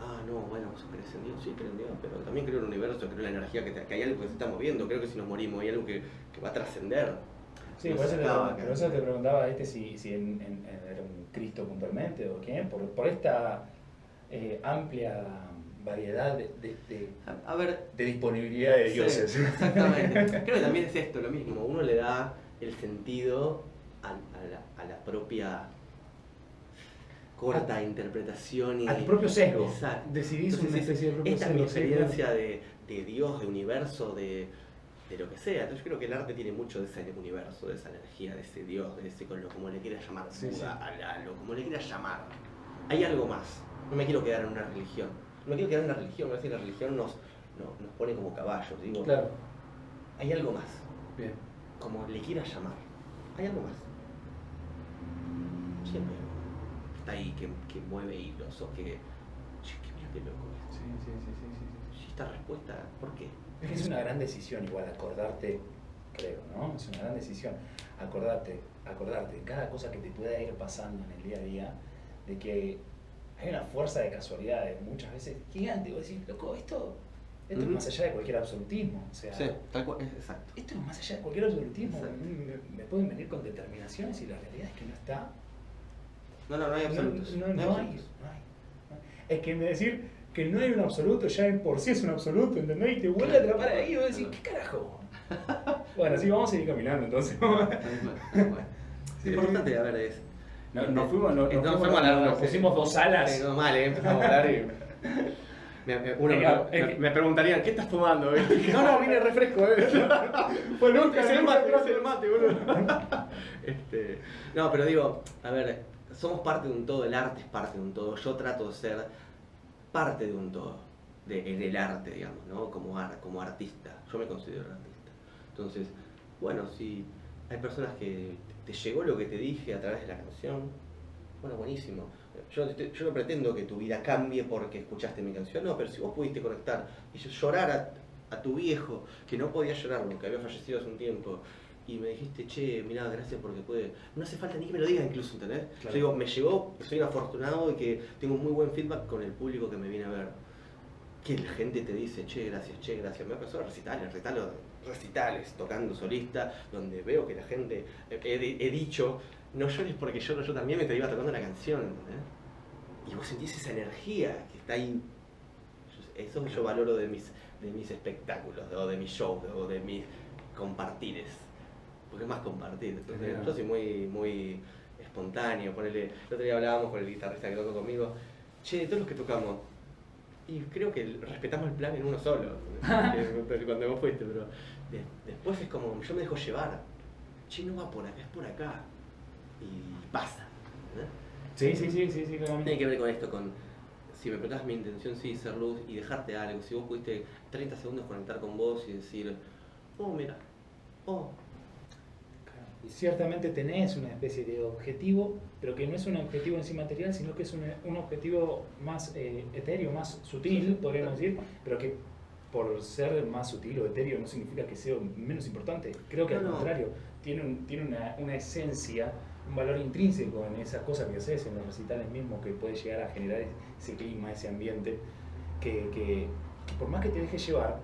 ah, no, bueno, vos crees en Dios, sí creo en Dios, pero también creo en el universo, creo en la energía, que, te- que hay algo que se está moviendo, creo que si nos morimos hay algo que, que va a trascender. Sí, No por eso, te, acaba acá. por eso te preguntaba este si, si en, en- en- era un Cristo puntualmente o quién, por, por esta eh, amplia variedad de, de, de- A, a ver, de disponibilidad de Sí, dioses. exactamente. Creo que también es esto, lo mismo. Uno le da el sentido a, a la, a la propia corta interpretación y A tu propio sesgo. Exacto. Decidís Entonces, una especie de propio esta mi experiencia de, de Dios, de universo, de, de lo que sea. Entonces yo creo que el arte tiene mucho de ese universo, de esa energía, de ese Dios, de ese con lo como le quieras llamar, Sí, sí. Lo como le quieras llamar. Hay algo más. No me quiero quedar en una religión. No quiero quedar en una religión. Parece que la religión nos, nos, nos pone como caballos. Digo, Claro. hay algo más. Bien. Como le quieras llamar. Hay algo más. Siempre. Está ahí que, que mueve hilos o que. Que mira qué loco es. Sí, sí, sí, sí, sí, sí. Y esta respuesta, ¿por qué? Es que es una gran decisión igual acordarte, creo, ¿no? Es una gran decisión acordarte, acordarte de cada cosa que te pueda ir pasando en el día a día, de que hay una fuerza de casualidades muchas veces gigante. Vos decís, loco, esto, esto es más allá de cualquier absolutismo. O sea, tal cual, exacto. esto es más allá de cualquier absolutismo. Me, me pueden venir con determinaciones y la realidad es que no está. No, no, no hay absolutos. no, hay no hay, absolutos. no hay, hay. Es que me decir que no hay un absoluto ya en por sí es un absoluto, ¿entendés? Y te vuelve a atrapar ahí y vos decís, ¿qué carajo? Bueno, sí, vamos a seguir caminando entonces. Sí. Lo importante, a ver, es. No, nos fuimos, no- nos, fuimos, fuimos nos pusimos dos alas. Sí, no, mal, ¿eh? empezamos a hablar y. Me, me- uno Venga, me, es me- preguntarían, ¿qué estás tomando? no, no, vine refresco, ¿eh? Fue nunca, es el mate, es el mate, boludo. este, no, pero digo, a ver, somos parte de un todo, el arte es parte de un todo. Yo trato de ser parte de un todo, de, en el arte, digamos, ¿no? Como, ar- como artista. Yo me considero artista. Entonces, bueno, si hay personas que te llegó lo que te dije a través de la canción, bueno, buenísimo. Yo, yo no pretendo que tu vida cambie porque escuchaste mi canción, no, pero si vos pudiste conectar y yo- llorar a, a tu viejo, que no podía llorar porque había fallecido hace un tiempo, y me dijiste, che, mirá, gracias porque puede. No hace falta ni que me lo digas incluso, ¿entendés? Claro. Yo digo, me llegó, soy un afortunado y que tengo muy buen feedback con el público que me viene a ver. Que la gente te dice, che, gracias, che, gracias. Me ha pasado recitales, recitales, recitales, tocando solista, donde veo que la gente, he, he- he dicho, no llores porque lloro yo también, me te iba tocando la canción, ¿entendés? Y vos sentís esa energía que está ahí. Eso yo valoro de mis, de mis espectáculos, o de mis shows, o de mis compartires. Porque es más compartir. Entonces, Claro. yo soy muy, muy espontáneo. Ponele, el otro día hablábamos con el guitarrista que tocó conmigo. Che, de todos los que tocamos. Y creo que respetamos el plan en uno solo. cuando vos fuiste, pero de- después es como, yo me dejo llevar. Che, no va por acá, es por acá. Y pasa. Sí, sí, sí, sí, sí, claramente. Tiene que ver con esto, con si me preguntás mi intención, sí, ser luz y dejarte algo. Si vos pudiste 30 segundos conectar con vos y decir, oh, mira, oh, ciertamente tenés una especie de objetivo, pero que no es un objetivo en sí material, sino que es un, un objetivo más eh, etéreo, más sutil, podríamos decir, pero que por ser más sutil o etéreo no significa que sea menos importante. Creo que al No, no. contrario, tiene, un- tiene una, una esencia, un valor intrínseco en esas cosas que haces, en los recitales mismos, que puede llegar a generar ese clima, ese ambiente, que, que- que por más que te dejes llevar,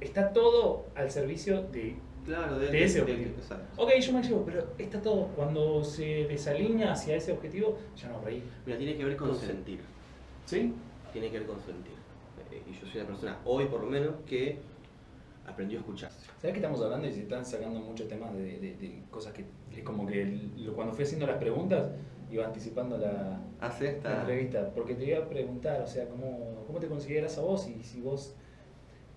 está todo al servicio de claro, De ese objetivo. exacto. Ok, yo me llevo, pero está todo. Cuando se desalinea hacia ese objetivo, ya no reí. Mira, tiene que ver con Entonces- sentir. ¿Sí? Tiene que ver con sentir. Eh, Y yo soy una persona, hoy por lo menos, que aprendió a escuchar. ¿Sabes que estamos hablando y se están sacando muchos temas de, de- de cosas que es como que el- cuando fui haciendo las preguntas iba anticipando la, la entrevista? Porque te iba a preguntar, o sea, ¿cómo, cómo te consideras a vos y si vos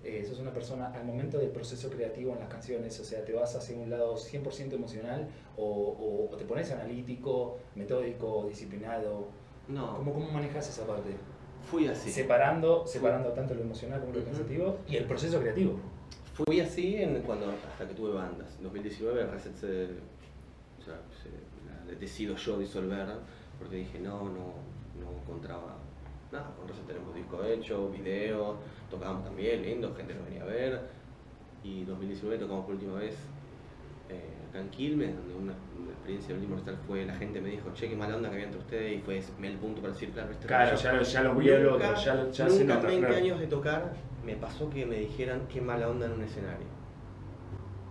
eh, sos una persona al momento del proceso creativo en las canciones, o sea, te vas hacia un lado 100% emocional o, o- o te pones analítico, metódico, disciplinado? No, ¿Cómo, cómo manejas esa parte? fui así. Separando, separando tanto lo emocional como lo pensativo y el proceso creativo. Fui así en, cuando, hasta que tuve bandas. En 2019 Reset se, o sea, se- la- decido yo disolver porque dije no, no, no encontraba nada. Con Reset tenemos disco hecho, video, tocábamos también, lindo, gente nos venía a ver. Y 2019 tocamos por última vez eh, acá en Quilmes, donde una, una experiencia del mortal fue la gente me dijo, che, qué mala onda que había entre ustedes y fue me el punto para decir, claro, este Claro, ya lo, ya lo vi el otro, ya, lo- ya nunca se en nota, 20 claro. años de tocar me pasó que me dijeran qué mala onda en un escenario.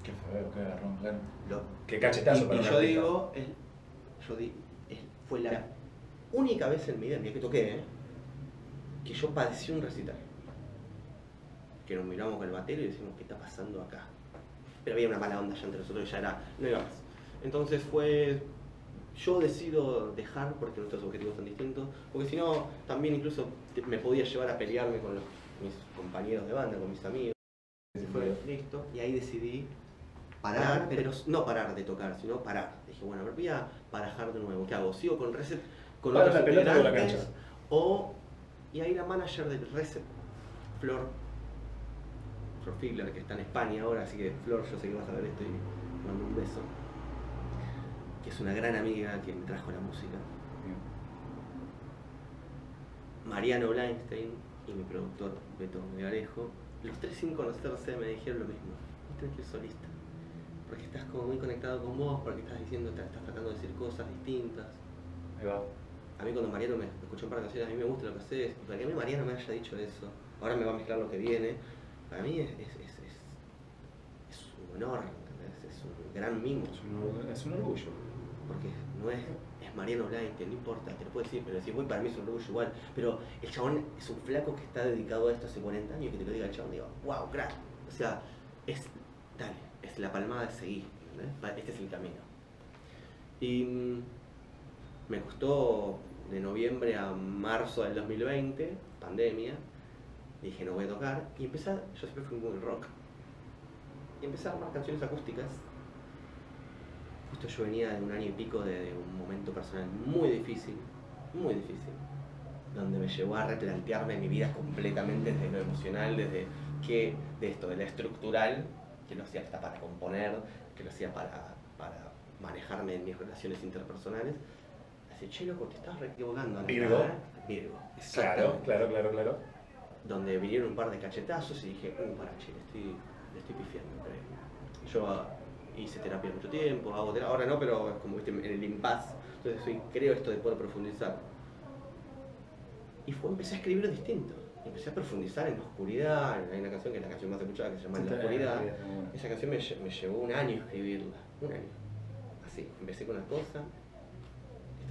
Qué feo, qué agarrón, claro. Lo- Qué cachetazo y, para y yo digo, yo di, fue la única vez en mi vida, el día que toqué, ¿eh? Que yo padecí un recital. Que nos miramos con el batero y decimos, ¿qué está pasando acá? Pero había una mala onda ya entre nosotros, ya era, no iba más. Entonces fue, yo decido dejar porque nuestros objetivos son distintos, porque si no, también incluso me podía llevar a pelearme con los, mis compañeros de banda, con mis amigos. Fue listo, y ahí decidí parar, pero no parar de tocar, sino parar. Dije, bueno, a ver, voy a parajar de nuevo. ¿Qué hago? ¿Sigo con Reset con Para otros la pelota o la integrantes? cancha. O, y ahí la manager del Reset, Flor, Flor Figler, que está en España ahora, así que Flor, yo sé que vas a ver esto y te mando un beso. Que es una gran amiga que me trajo la música. Mariano Bleinstein y mi productor Beto Megarejo, los tres sin conocerse me dijeron lo mismo. Vos tenés que ir solista. Porque estás como muy conectado con vos, porque estás diciendo, estás tratando de decir cosas distintas. Ahí va. A mí cuando Mariano me escuchó un par de canciones, a mí me gusta lo que haces, y para que a mí Mariano me haya dicho eso, ahora me va a mezclar lo que viene, para mí es, es, es, es, es un honor, ¿entendés? es un gran mimo, Es un, es un orgullo. porque no es, es Mariano Blanque, no importa, te lo puedo decir, pero decir, bueno, para mí es un orgullo igual, pero el chabón es un flaco que está dedicado a esto hace 40 años, que te lo diga el chabón, digo, wow, crack, o sea, es, dale, es la palmada de seguir, ¿entendés? Este es el camino. Y mm, me costó de noviembre a marzo del 2020, pandemia, dije no voy a tocar, y empecé, yo siempre fui muy rock, y empecé a armar canciones acústicas. Justo yo venía de un año y pico de, de un momento personal muy difícil, muy difícil, donde me llevó a replantearme mi vida completamente desde lo emocional, desde que, de esto, de lo estructural, que lo hacía hasta para componer, que lo hacía para, para manejarme en mis relaciones interpersonales. Así, che, loco, te estás re equivocando. Virgo. ¿eh?". Virgo, Claro, claro, claro, claro. Donde vinieron un par de cachetazos y dije, uh, para, che, le estoy, le estoy pifiando, creo. Yo ah, hice terapia mucho tiempo, hago terapia, ahora no, pero es como viste, en el impasse. Entonces soy, creo esto de poder profundizar. Y fue, empecé a escribir distinto. Empecé a profundizar en la oscuridad. Hay una canción que es la canción más escuchada que se llama En la oscuridad. Esa canción me, me llevó un año escribirla, un año. Así, empecé con una cosa,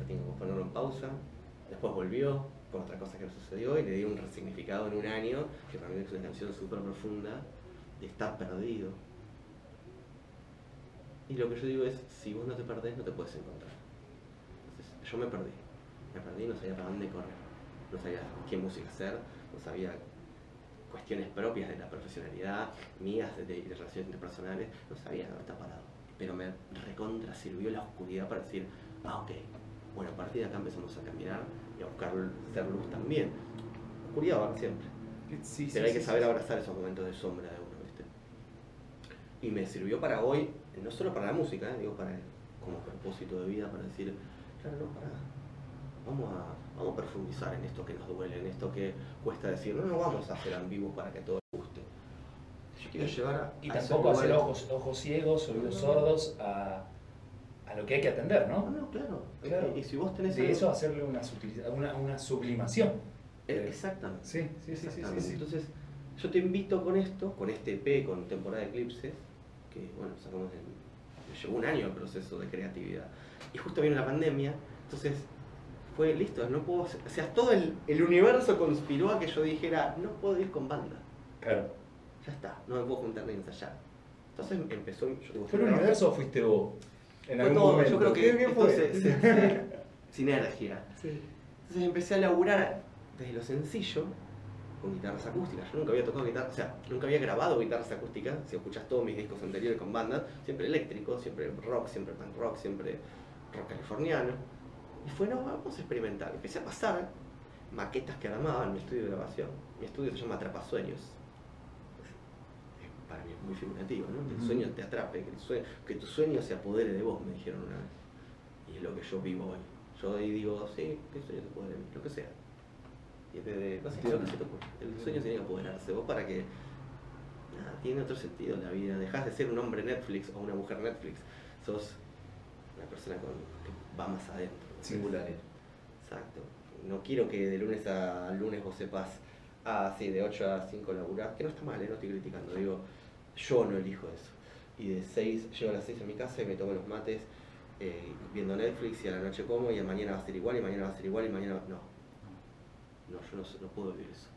esta tengo que ponerlo en pausa, después volvió con otra cosa que no sucedió y le di un resignificado en un año, que para mí es una canción súper profunda, de estar perdido. Y lo que yo digo es, si vos no te perdés, no te puedes encontrar. Entonces, yo me perdí, me perdí, no sabía para dónde correr, no sabía qué música hacer, no sabía cuestiones propias de la profesionalidad, mías de, relaciones interpersonales, no sabía dónde está parado. Pero me recontra sirvió la oscuridad para decir, ah, ok, bueno, a partir de acá empezamos a caminar y a buscar ser luz también. Oscuridad va siempre, Sí, pero hay que saber abrazar esos momentos de sombra de uno, ¿viste? Y me sirvió para hoy, no solo para la música, ¿eh? digo, para como propósito de vida, para decir, claro, no, para, vamos a, vamos a profundizar en esto que nos duele, en esto que cuesta decir, no, no vamos a hacer ambiguos para que todo guste. Yo quiero llevar a... Y a tampoco hacer ojos, ojos ciegos, oídos sordos a, a lo que hay que atender, No, ¿no? no, claro. Claro. Y si vos tenés De algo- eso hacerle una, subtiliza- una, una sublimación. Eh, Exactamente. Sí, sí, sí, sí, sí. Entonces, yo te invito con esto, con este EP, con temporada de eclipses, que bueno, sacamos en, llevó un año el proceso de creatividad. Y justo vino la pandemia, entonces fue listo, no puedo, o sea, todo el, el universo conspiró a que yo dijera, no puedo ir con banda, Claro. ya está, no me puedo juntar ni ensayar. Entonces empezó, yo ¿Fue el universo o fuiste vos? En fue algún todo, momento. yo creo que bien esto fue. se- se- se- sinergia. Sí. Entonces empecé a laburar desde lo sencillo con guitarras acústicas. Yo nunca había tocado guitarra, o sea, nunca había grabado guitarras acústicas. Si escuchas todos mis discos anteriores con bandas, siempre eléctrico, siempre rock, siempre punk rock, siempre rock californiano. Y fue, no, vamos a experimentar. Empecé a pasar maquetas que armaba en mi estudio de grabación. Mi estudio se llama Atrapasueños. Para mí es muy figurativo, ¿no? Que el sueño te atrape, que, el sueño- que tu sueño se apodere de vos, me dijeron una vez. Y es lo que yo vivo hoy. Yo hoy digo, sí, que el sueño se apodere de mí, lo que sea. Y es de, no sé, lo que se te ocurra. El sueño tiene que apoderarse de vos para que nada, tiene otro sentido la vida. Dejas de ser un hombre Netflix o una mujer Netflix. Sos una persona con, que va más adentro. Singulares. Exacto. No quiero que de lunes a lunes vos sepas, ah, sí, de 8 a 5 laburás, que no está mal, ¿eh? no estoy criticando. Digo, yo no elijo eso. Y de 6, llego a las 6 a mi casa y me tomo los mates eh, viendo Netflix y a la noche como y mañana va a ser igual y mañana va a ser igual y mañana no. No, yo no, no puedo vivir eso.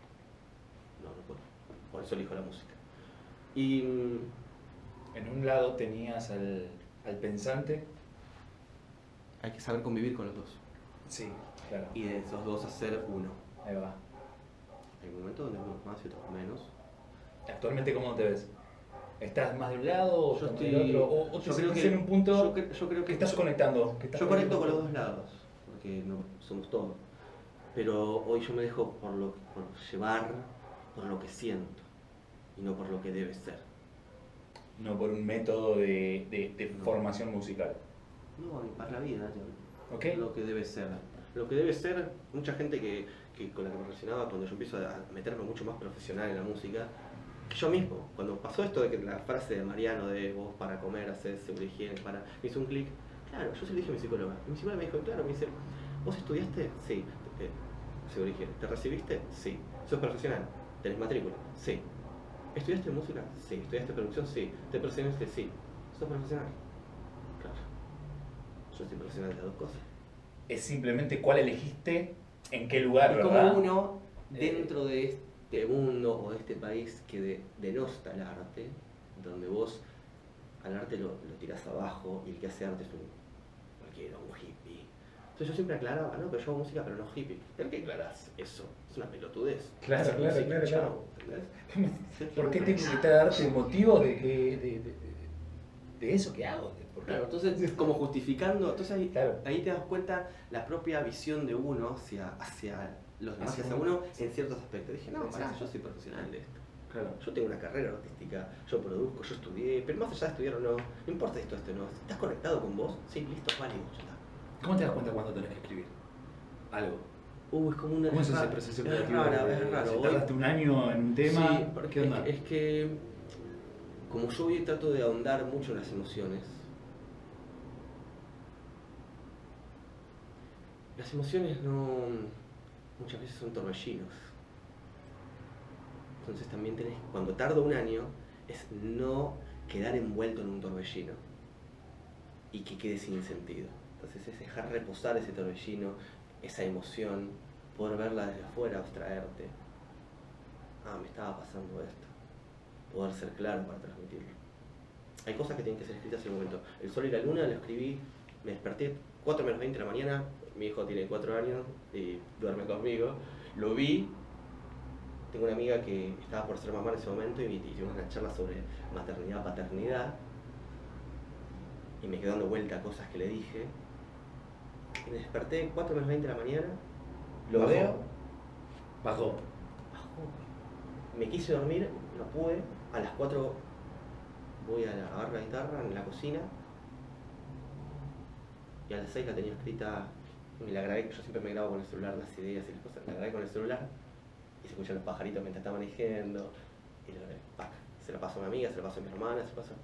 No, no puedo. Por eso elijo la música. Y mm, En un lado tenías al, al pensante. hay que saber convivir con los dos. Sí, claro. Y de esos dos hacer uno. Ahí va. Hay momentos donde uno más y otros menos. Actualmente, ¿cómo te ves? ¿Estás más de un lado o Yo estoy- del otro? ¿O, o te yo creo sentís que- en un punto yo cre- yo creo que que estás yo- conectando? que estás Yo conecto con los dos lados, porque no somos todos. Pero hoy yo me dejo por, lo, por llevar por lo que siento y no por lo que debe ser. No por un método de, de- de No. formación musical. No, ni para la vida, ya. ¿Ok? lo que debe ser. Lo que debe ser, mucha gente que, que con la que me relacionaba cuando yo empiezo a meterme mucho más profesional en la música, que yo mismo, cuando pasó esto de que la frase de Mariano de vos para comer haces seguridad higiene, para, me hizo un clic, claro, yo se lo dije a mi psicóloga, y mi psicóloga me dijo, claro, me dice, ¿vos estudiaste? Sí, eh, seguridad higiene. ¿Te recibiste? Sí. ¿Sos profesional? ¿Tenés matrícula? Sí. ¿Estudiaste música? Sí. ¿Estudiaste producción? Sí. ¿Te profesionaste? Sí. ¿Sos profesional? Claro. Yo soy profesional de las dos cosas. Es simplemente cuál elegiste, en qué lugar, Y ¿verdad? como uno, dentro de este mundo o de este país que de- denosta el arte, donde vos al arte lo, lo tirás abajo y el que hace arte es un cualquiera, un hippie. Entonces yo siempre aclaraba, no, pero yo hago música, pero no hippie. ¿Por qué aclarás eso? Es una pelotudez. Claro, claro, música, claro, ¿entendés? ¿Por qué tengo que darte motivos de, que, de, de- de eso que hago? Claro, entonces como justificando, entonces ahí, Claro. ahí te das cuenta la propia visión de uno hacia, hacia los demás, Hacia uno. en ciertos aspectos. Dije, no, pará, yo soy profesional de esto. Claro. Yo tengo una carrera artística, yo produzco, yo estudié, pero más allá de estudiar o no, no importa esto, esto no. ¿Estás conectado con vos? Sí, listo, válido, ya está. ¿Cómo te das cuenta cuando tenés que escribir? Algo. Uh, es como una. ¿Cómo es ese raro, proceso es creativo? raro, es raro. Si Hoy- tardaste un año en un tema, Sí, porque ¿qué onda? Es, es que como yo hoy trato de ahondar mucho en las emociones, las emociones no muchas veces son torbellinos. Entonces también tenés, cuando tardo un año, es no quedar envuelto en un torbellino y que quede sin sentido. Entonces es dejar reposar ese torbellino, esa emoción, poder verla desde afuera, abstraerte. Ah, me estaba pasando esto. Poder ser claro para transmitirlo. Hay cosas que tienen que ser escritas en el momento. El sol y la luna lo escribí, me desperté 4 menos 20 de la mañana, mi hijo tiene 4 años y duerme conmigo. Lo vi, tengo una amiga que estaba por ser mamá en ese momento y, y tuvimos una charla sobre maternidad, paternidad. Y me quedé dando vuelta a cosas que le dije. Y me desperté 4 menos 20 de la mañana, lo Bajó. veo, Bajó. bajó. Me quise dormir, no pude. A las 4 voy a agarrar la guitarra en la cocina. Y a las 6 la tenía escrita. La grabé, yo siempre me grabo con el celular las ideas y las cosas. La grabé con el celular y se escuchan los pajaritos mientras estaban diciendo. Y la grabé, pac. Se la paso a una amiga, se la paso a mi hermana, se la paso.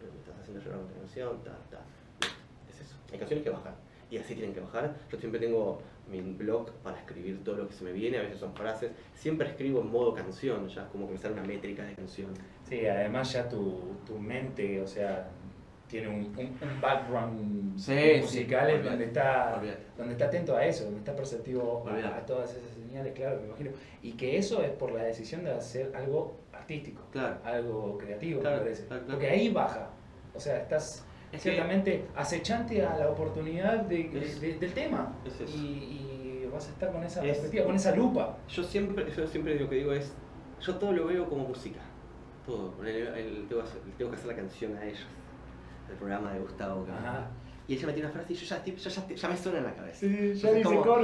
Me estás haciendo llorar con canción, ta, ta. Es eso. Hay canciones que bajan. Y así tienen que bajar. Yo siempre tengo mi blog para escribir todo lo que se me viene, a veces son frases. Siempre escribo en modo canción, ya como que me sale una métrica de canción. Sí, además ya tu, tu mente, o sea, tiene un, un, un background Sí, musical sí, en donde está, donde está atento a eso, donde está perceptivo a, todas esas señales, claro, me imagino. Y que eso es por la decisión de hacer algo artístico, Claro. algo creativo, Claro, me parece. claro, claro. Porque ahí baja, o sea, estás Es que- ciertamente acechante a la oportunidad de- de- Es- de- del tema. es eso. Y, y vas a estar con esa Es- perspectiva, con esa lupa. Yo siempre, yo siempre lo que digo es, yo todo lo veo como música. Todo. El, el- tengo, tengo que hacer la canción a ellos. El programa de Gustavo. Y ella me tiene una frase y yo ya, tipo, yo ya, ya me suena en la cabeza. Sí, ya dice todo,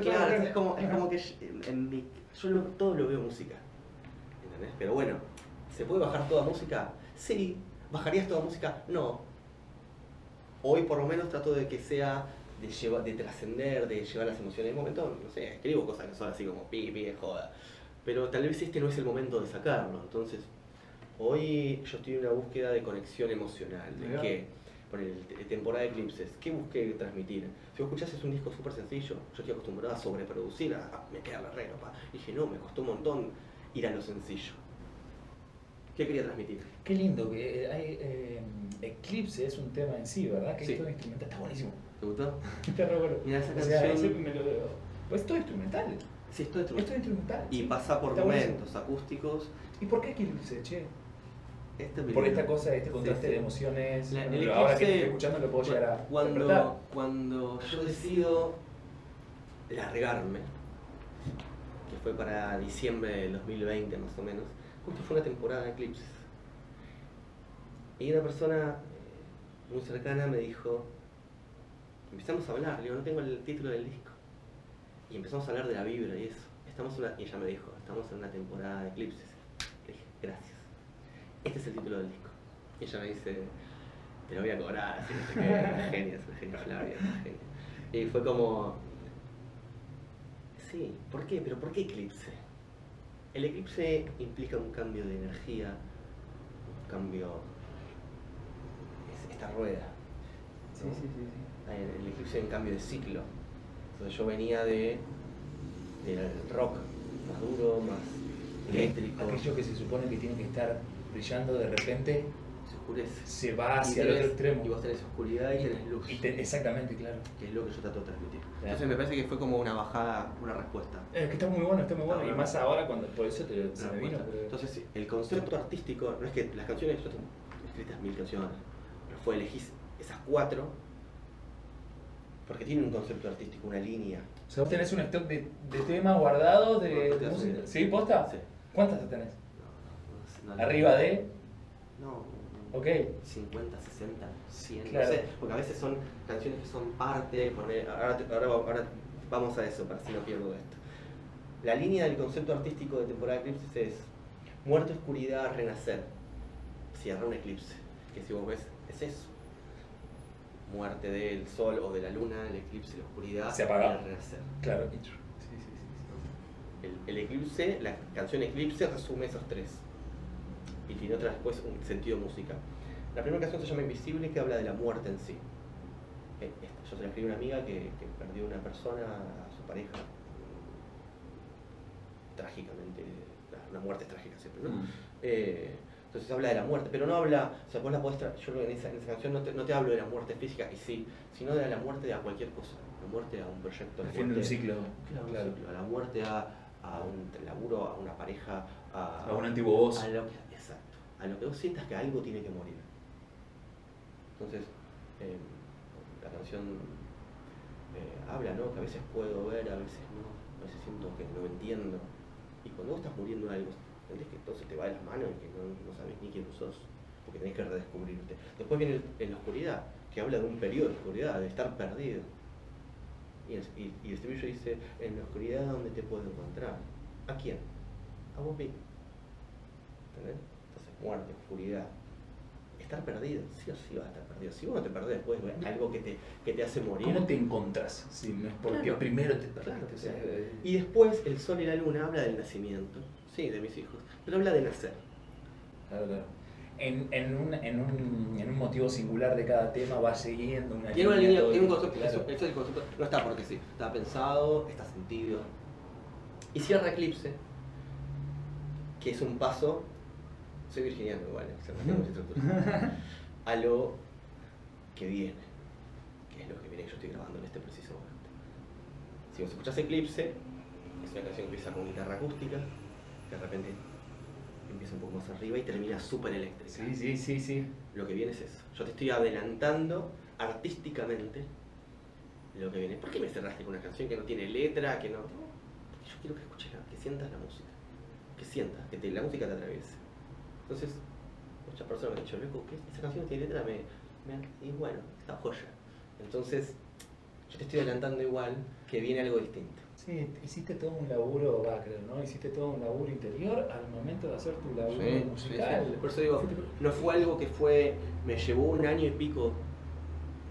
Claro, es como, es como que yo- en, en mi, yo lo- todo lo veo música. ¿Entendés? Pero bueno, ¿se puede bajar toda música? Sí. ¿Bajarías toda música? No. Hoy por lo menos trato de que sea de, llevar, de trascender, de llevar las emociones. En un momento, no sé, escribo cosas que son así como pi, pi, joda. Pero tal vez este no es el momento de sacarlo. Entonces, hoy yo estoy en una búsqueda de conexión emocional. ¿De Mirá. qué? Por el, te- temporada de eclipses. ¿Qué busqué transmitir? Si vos escuchás es un disco súper sencillo. Yo estoy acostumbrado a sobreproducir, a, a meter al herrero. Pa. Dije, no, me costó un montón ir a lo sencillo. ¿Qué quería transmitir? Qué lindo que eh, hay eh, Eclipse es un tema en sí, ¿verdad? Que Sí. es todo instrumental, está buenísimo. ¿Te gustó? Está re bueno. Mira, esa O sea, canción- me lo- pues todo instrumental. Sí, es Esto es instrumental. Y sí. pasa por Está buenísimo. momentos acústicos. ¿Y por qué Eclipse, che? Este Por esta cosa, este contraste sí. de emociones. La- el Bueno, ahora que estoy escuchando lo puedo llegar a cuando, cuando yo decido largarme, que fue para diciembre del 2020 más o menos, justo fue una temporada de eclipses. Y una persona eh, muy cercana me dijo, empezamos a hablar, le digo, no tengo el título del disco. Y empezamos a hablar de la vibra y eso. Estamos una- y ella me dijo, estamos en una temporada de eclipses. Le dije, gracias. Este es el título del disco. Y ella me dice, te lo voy a cobrar, así no sé qué, una genia, es una genia Flavia, es una genia. Y fue como, sí, ¿por qué? ¿Pero por qué eclipse? El eclipse implica un cambio de energía, un cambio, es esta rueda. Sí, sí, sí. sí. El, el eclipse es un cambio de ciclo. Entonces yo venía de del rock más duro, más eléctrico, Aquello que se supone que tiene que estar brillando de repente se oscurece. se va Y hacia el otro tenés- extremo. Y vos tenés oscuridad y tenés luz. Y te- exactamente, claro. que es lo que yo trato de transmitir. Claro. Entonces me parece que fue como una bajada, una respuesta. Es que está muy bueno, está muy bueno. Está Y más ahora cuando por eso te, se me vino. porque- Entonces el concepto artístico, no es que las canciones, yo tengo escritas mil canciones, pero fue elegir esas cuatro porque tienen un concepto artístico, una línea. O sea, vos tenés un stock de, de temas guardados de, No, de música. ¿Sí? ¿Posta? Sí. ¿Cuántas tenés? Arriba de. No, no, Ok. 50, 60, 100, Claro. no sé, porque a veces son canciones que son parte, poner- ahora, ahora, ahora vamos a eso, para si no pierdo esto. La línea del concepto artístico de temporada de eclipses es muerte, oscuridad, renacer. Cierra un eclipse, que si vos ves, es eso. Muerte del sol o de la luna, el eclipse, la oscuridad, Se apaga. y el renacer. Claro. Sí, sí, sí. El, el eclipse, la canción Eclipse resume esos tres. Y tiene otra después un sentido musical. La primera canción se llama Invisible, que habla de la muerte en sí. Eh, esta- Yo se la escribí a una amiga que, que perdió una persona, a su pareja, trágicamente. la- Una muerte es trágica siempre, ¿no? Mm. Eh, entonces habla de la muerte, pero no habla, o sea, vos la podés yo en esa, en esa canción no te, no te hablo de la muerte física, y sí, sino de la muerte de a cualquier cosa, la muerte a un proyecto, la fin de un ciclo. Claro, un Claro. ciclo, a la muerte, a, a un laburo, a una pareja, a, A un antiguo voz. a lo que, exacto, a lo que vos sientas que algo tiene que morir. Entonces, eh, la canción eh, habla, ¿no? Que a veces puedo ver, a veces no, a veces siento que no entiendo. Y cuando vos estás muriendo algo, entendés que todo se te va de las manos y que no, no sabes ni quién sos, porque tenés que redescubrirte. Después viene el- en la oscuridad, que habla de un periodo de oscuridad, de estar perdido. Y, el- y, y el dice, en la oscuridad donde te puedo encontrar. ¿A quién? Entonces, muerte, oscuridad. Estar perdido, sí o sí vas a estar perdido. Si vos no te perdés después, de algo que te, que te hace morir. ¿Cómo te encontrás? Si no es porque Claro. primero te Claro, perdiste. o sea, claro. eh, Y después el sol y la luna habla del nacimiento, sí, de mis hijos, pero habla de nacer. Claro, claro. En, en, un, en, un, en un motivo singular de cada tema va siguiendo una Tiene línea, un concepto, claro. eso- eso es el concepto, no está porque sí, está pensado, está sentido. Y cierra Eclipse, que es un paso, soy virginiano igual, eh, a lo que viene, que es lo que viene que yo estoy grabando en este preciso momento. Si vos escuchás Eclipse, es una canción que empieza con guitarra acústica, que de repente empieza un poco más arriba y termina súper eléctrica. Sí, sí, sí, sí. Lo que viene es eso. Yo te estoy adelantando artísticamente lo que viene. ¿Por qué me cerraste con una canción que no tiene letra, que no... Porque yo quiero que escuches, que sientas la música. Que sientas, que te- la música te atraviese. Entonces, muchas personas me han dicho, loco, ¿qué? esa canción tiene letra, me, me- y bueno, esa joya. Entonces, yo te estoy adelantando igual que viene algo distinto. Sí, hiciste todo un laburo, va, creo, ¿no? Hiciste todo un laburo interior al momento de hacer tu laburo Sí, musical. sí, sí. Por eso digo, No fue algo que fue, me llevó un año y pico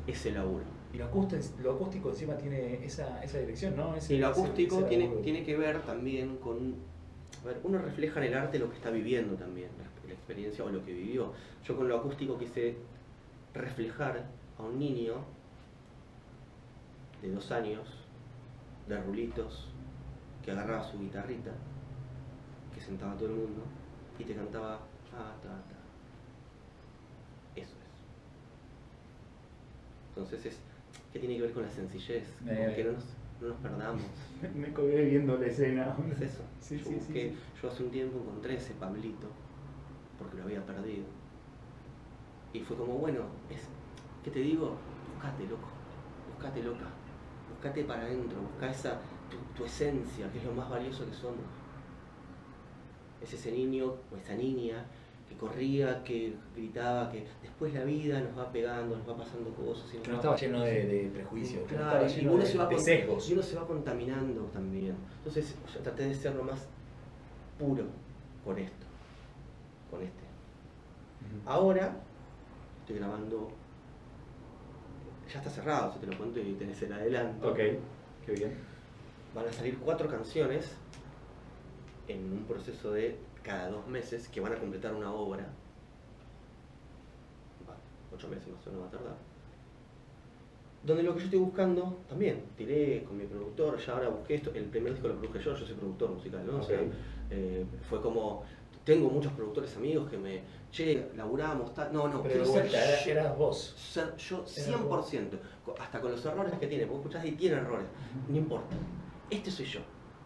ese laburo. Y lo acústico, lo acústico encima tiene esa, esa dirección, ¿no? Ese- Y lo acústico ese tiene, tiene que ver también con. A ver, uno refleja en el arte lo que está viviendo también, la, experiencia o lo que vivió. Yo con lo acústico quise reflejar a un niño de dos años, de rulitos, que agarraba su guitarrita, que sentaba a todo el mundo y te cantaba ta, ta, ta. Eso es. Entonces es. ¿Qué tiene que ver con la sencillez? Eh. que no nos, no nos perdamos. Me colgué viendo la escena. Es eso. Sí, yo, sí, sí, busqué- sí. yo hace un tiempo encontré ese Pablito, porque lo había perdido. Y fue como, bueno, es, ¿qué te digo? Buscate, loco. Buscate, loca. Buscate para adentro. Busca esa, tu, tu esencia, que es lo más valioso que somos. Es ese niño o esa niña que corría, que gritaba, que después la vida nos va pegando, nos va pasando cosas. y Que no estaba lleno de, de prejuicios, que no Claro, y uno, de, se va de sesgos. y uno se va contaminando también. Entonces yo traté de ser lo más puro con esto, con este. Ahora estoy grabando, ya está cerrado, si te lo cuento y tenés el adelanto. Ok, qué bien. Van a salir cuatro canciones en un proceso de cada dos meses que van a completar una obra. Va, ocho meses más o menos va a tardar. Donde lo que yo estoy buscando, también, tiré con mi productor, ya ahora busqué esto, el primer disco lo produje yo, yo soy productor musical, ¿no? O sea, Ok. eh, fue como, tengo muchos productores amigos que me, che, laburamos, tal, no, no, Pero quiero ser yo- eras vos. ser yo Era 100%, co- hasta con los errores que tiene, vos escuchás y tiene errores, no importa. Este soy yo,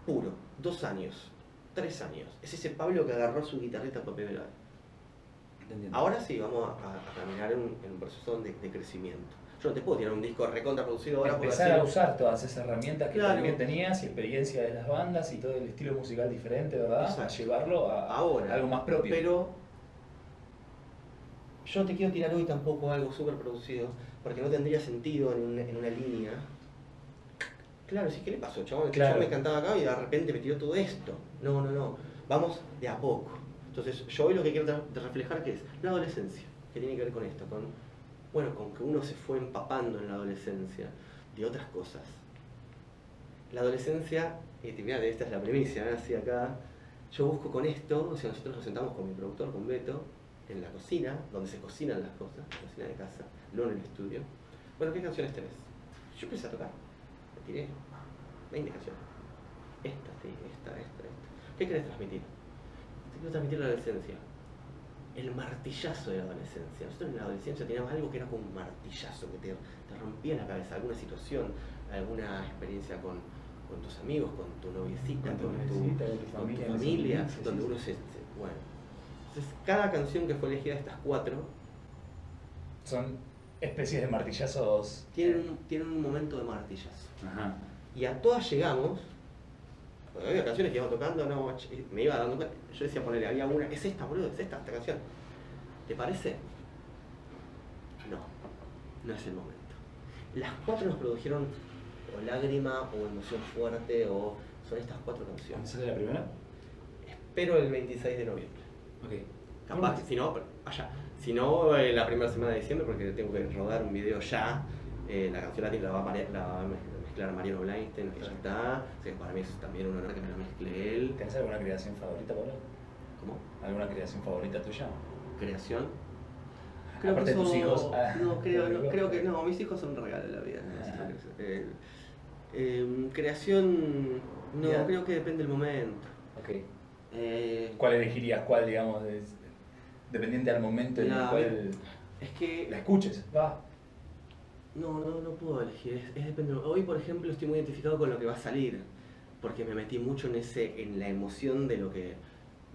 puro, dos años, tres años. Es ese Pablo que agarró su guitarrita por primera vez. Entendiendo. Ahora sí, vamos a, a- a caminar en un, en un proceso de, de crecimiento. Yo no te puedo tirar un disco recontra producido ahora Empezar a usar todas esas herramientas que Claro. también tenías y experiencia de las bandas y todo el estilo musical diferente, ¿verdad? Exacto. A llevarlo a, ahora. a algo más propio. Pero yo no te quiero tirar hoy tampoco algo súper producido, porque no tendría sentido en una, en una línea. Claro, sí, ¿qué le pasó, chabón? Claro. Yo me cantaba acá y de repente me tiró todo esto. No, no, no. Vamos de a poco. Entonces, yo hoy lo que quiero reflejar que es la adolescencia, que tiene que ver con esto, con, bueno, con que uno se fue empapando en la adolescencia de otras cosas. La adolescencia, y te mirá, esta es la premisa, ¿eh? así acá, yo busco con esto, o sea, nosotros nos sentamos con mi productor, con Beto, en la cocina, donde se cocinan las cosas, la cocina de casa, no en el estudio. Bueno, ¿qué canciones tenés? Yo empecé a tocar, tiré 20 canciones. Esta, sí, esta, esta, esta. ¿Qué querés transmitir? Te quiero transmitir la adolescencia. El martillazo de la adolescencia. Nosotros en la adolescencia teníamos algo que era como un martillazo, que te, te rompía la cabeza, alguna situación, alguna experiencia con, con tus amigos, con tu noviecita, Con tu con tu, noviecita, con tu con tu familia, sí, donde sí, uno se- Bueno. Entonces, cada canción que fue elegida de estas cuatro Son especies de martillazos. tienen un, tienen un momento de martillazo. Ajá. Y a todas llegamos. Había canciones que iba tocando, no, me iba dando cuenta. Yo decía ponerle, había una, es esta, boludo, es esta, esta canción. ¿Te parece? No, no es el momento. Las cuatro nos produjeron o lágrima o emoción fuerte o son estas cuatro ¿Cuándo canciones. sale la primera? Espero el 26 de noviembre. Ok. Capaz, si no, pero allá. Si no, eh, la primera semana de diciembre, porque tengo que rodar un video ya. Eh, la canción latina la va, a la va a mez- mezclar Mariano Bleinstein, que ya está. Para mí es también un honor que me la mezcle él. ¿Tenés alguna creación favorita, Pablo? ¿Cómo? ¿Alguna creación favorita tuya? Creación. Aparte de tus hijos. No, creo, no, creo que no, mis hijos son un regalo de la vida. Ah. creación. Eh, eh, creación, no, creo que depende del momento. Ok. Eh, ¿Cuál elegirías? ¿Cuál, digamos, es- dependiente al momento en el cual es que la escuches? Va. No, no, no puedo elegir. Es, es depende. Hoy, por ejemplo, estoy muy identificado con lo que va a salir. Porque me metí mucho en ese, en la emoción de lo que.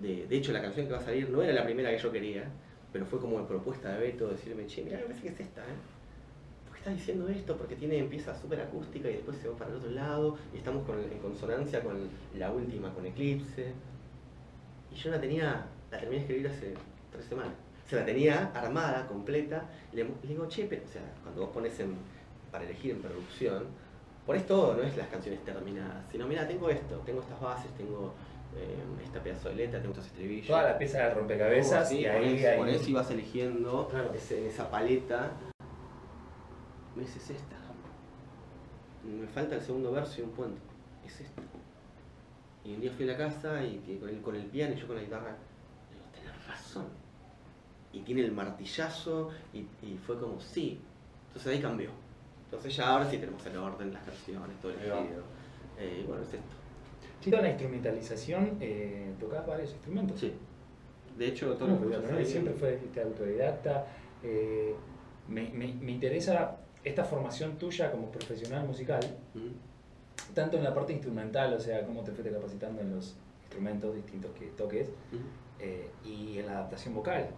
De, de hecho, la canción que va a salir no era la primera que yo quería, pero fue como propuesta de Beto decirme, che, mira, me parece que es esta, ¿eh? ¿Por qué estás diciendo esto? Porque tiene, empieza súper acústica y después se va para el otro lado, y estamos con, en consonancia con la última, con Eclipse. Y yo la tenía, la terminé de escribir hace tres semanas. O sea, la tenía armada, completa. Le, le digo, che, pero, o sea, cuando vos pones en, para elegir en producción, pones todo, no es las canciones terminadas, sino, mira, tengo esto, tengo estas bases, tengo eh, esta pedazo de letra, tengo estos estribillos. Toda la pieza de rompecabezas Oh, sí, y ahí, ponés y vas eligiendo Claro. ese- en esa paleta. Me dices es esta. Me falta el segundo verso y un puente. Es esta. Y un día fui a la casa y que con, el, con el piano y yo con la guitarra. Digo, tenés razón. Y tiene el martillazo y, y fue como, sí. Entonces ahí cambió. Entonces ya ahora sí tenemos el orden, las canciones, todo va. elegido. Eh, y bueno, es esto. Sí, toda la instrumentalización, eh, tocás varios instrumentos. Sí. De hecho, todo ¿Cómo lo que ¿No? Siempre fue este, autodidacta. eh, me, me- me interesa esta formación tuya como profesional musical. Mm. tanto en la parte instrumental, o sea, cómo te fuiste capacitando en los instrumentos distintos que toques, eh, y en la adaptación vocal,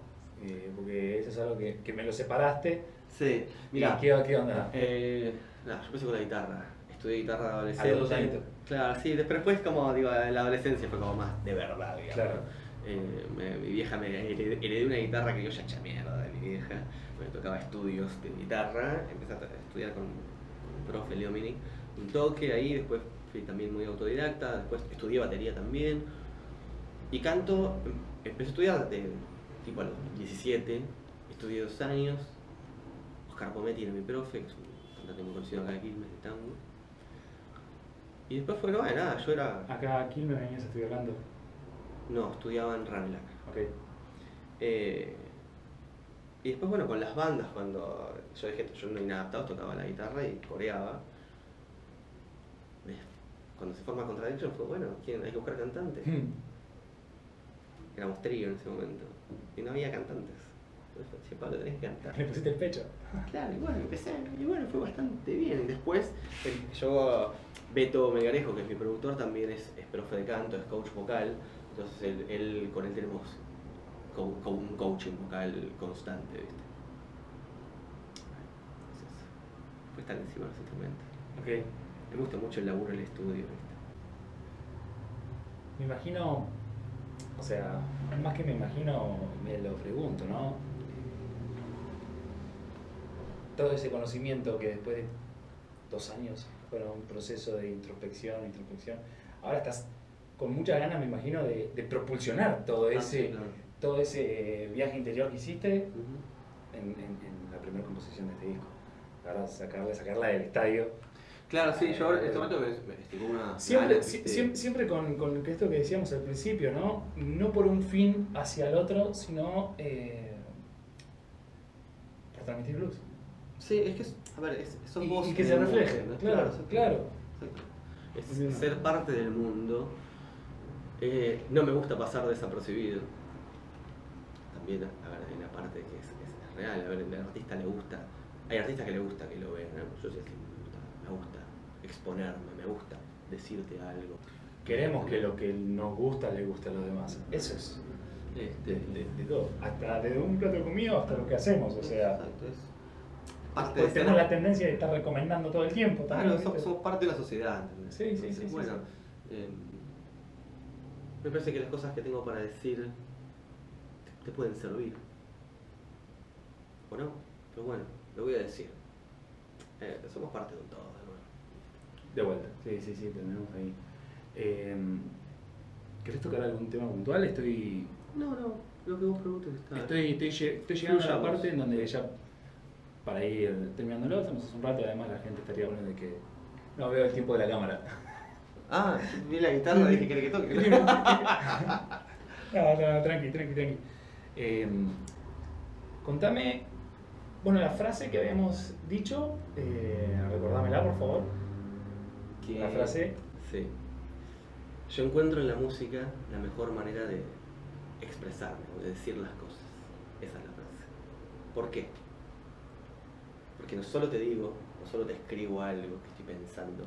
eh, porque eso es algo que, que me lo separaste. Sí, mira. ¿Qué, ¿Qué onda? Eh, yo empecé con la guitarra. Estudié guitarra adolescente. Claro, sí, después como digo, la adolescencia fue como más de verdad, digamos. Claro. Eh, mi vieja me heredé, heredé una guitarra que yo ya echa mierda de mi vieja. Me tocaba estudios de guitarra. Empecé a estudiar con un profe Leo Mini un toque ahí, después fui también muy autodidacta, después estudié batería también. Y canto, em, empecé a estudiar de, tipo a los 17, estudié dos años. Oscar Pometti era mi profe, que es un cantante muy conocido acá de Quilmes de tango. Y después fue, no, nada, yo era... Acá aquí me venías estoy hablando. No, estudiaba en Ramlac. Ok. Eh, y después, bueno, con las bandas, cuando yo dije, yo no inadaptado, tocaba la guitarra y coreaba. Cuando se forma Contradiction fue, bueno, ¿quién? hay que buscar cantantes. Hmm. Éramos trío en ese momento. Y no había cantantes. Entonces, Pablo, tenés que cantar. Le pusiste el pecho. Claro, y bueno, empecé, y bueno, fue bastante bien. Después, el- yo, Beto Melgarejo, que es mi productor, también es, es profe de canto, es coach vocal. Entonces, él, él- con él tenemos co- co- un coaching vocal constante, ¿viste? Entonces, fue estar encima de los instrumentos. Ok. Me gusta mucho el laburo en el estudio, ¿viste? Me imagino, o sea, más que me imagino, me lo pregunto, ¿no? Todo ese conocimiento que después de dos años fueron un proceso de introspección, introspección, ahora estás con muchas ganas, me imagino, de, de propulsionar todo Ah, ese, claro. todo ese viaje interior que hiciste Ujú. en, en- en la primera composición de este disco. Ahora sacarla, sacarla del estadio. Claro, sí, yo ahora en este momento me, me estiró una. Siempre, ganas, si- ¿viste? siempre, siempre con, con esto que decíamos al principio, ¿no? No por un fin hacia el otro, sino eh, por transmitir luz. Sí, es que, es- a ver, es, son vos y que se el mundo, refleje, ¿no? claro, claro. Exacto. Es ser parte del mundo. Eh, no me gusta pasar desapercibido. También, a ver, hay una parte que es, es real. A ver, al artista le gusta. Hay artistas que le gusta que lo vean. ¿no? Yo sé que me gusta, me gusta exponerme, me gusta decirte algo. Queremos que lo que nos gusta le guste a los demás. Eso es Este, de, de- de todo. Hasta desde un plato de comida hasta lo que hacemos. O sea, Exacto, es parte pues de tenemos ser- la tendencia de estar recomendando todo el tiempo. Claro, también, somos, ¿viste? somos parte de la sociedad. ¿entendés? Sí, sí, sí, Bueno, eh, me parece que las cosas que tengo para decir te, te pueden servir. ¿O no? Pero bueno, lo voy a decir. Eh, somos parte de un todo, de vuelta, sí, sí, sí, tenemos ahí. Eh, ¿Querés tocar algún tema puntual? Estoy, No, no, lo que vos preguntes está. estoy, estoy, estoy llegando a la parte en donde ya, para ir terminándolo, estamos hace un rato, además la gente estaría bueno de que... No veo el tiempo de la cámara. Ah, vi la guitarra y dije que que toque. no, no, tranqui, tranqui, tranqui. Eh, contame, bueno, la frase que habíamos dicho, eh, recordámela por favor. Que- La frase. Sí. Yo encuentro en la música la mejor manera de expresarme o de decir las cosas. Esa es la frase. ¿Por qué? Porque no solo te digo, no solo te escribo algo que estoy pensando,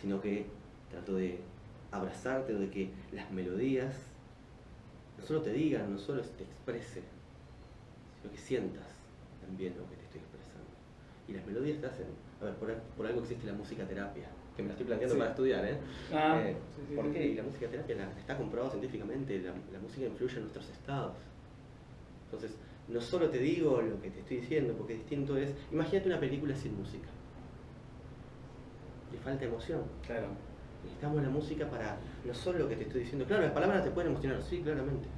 sino que trato de abrazarte o de que las melodías no solo te digan, no solo te exprese, sino que sientas también lo que te estoy expresando. Y las melodías te hacen, a ver, por, por algo existe la música terapia, que me la estoy planteando Sí. para estudiar, ¿eh? Ah, Eh, sí, sí, ¿Por sí, qué? Y la música terapia la- está comprobado científicamente, la, la música influye en nuestros estados. Entonces, no solo te digo lo que te estoy diciendo, porque distinto es, imagínate una película sin música. Le falta emoción. Claro. Necesitamos la música para no solo lo que te estoy diciendo. Claro, las palabras te pueden emocionar, sí, claramente.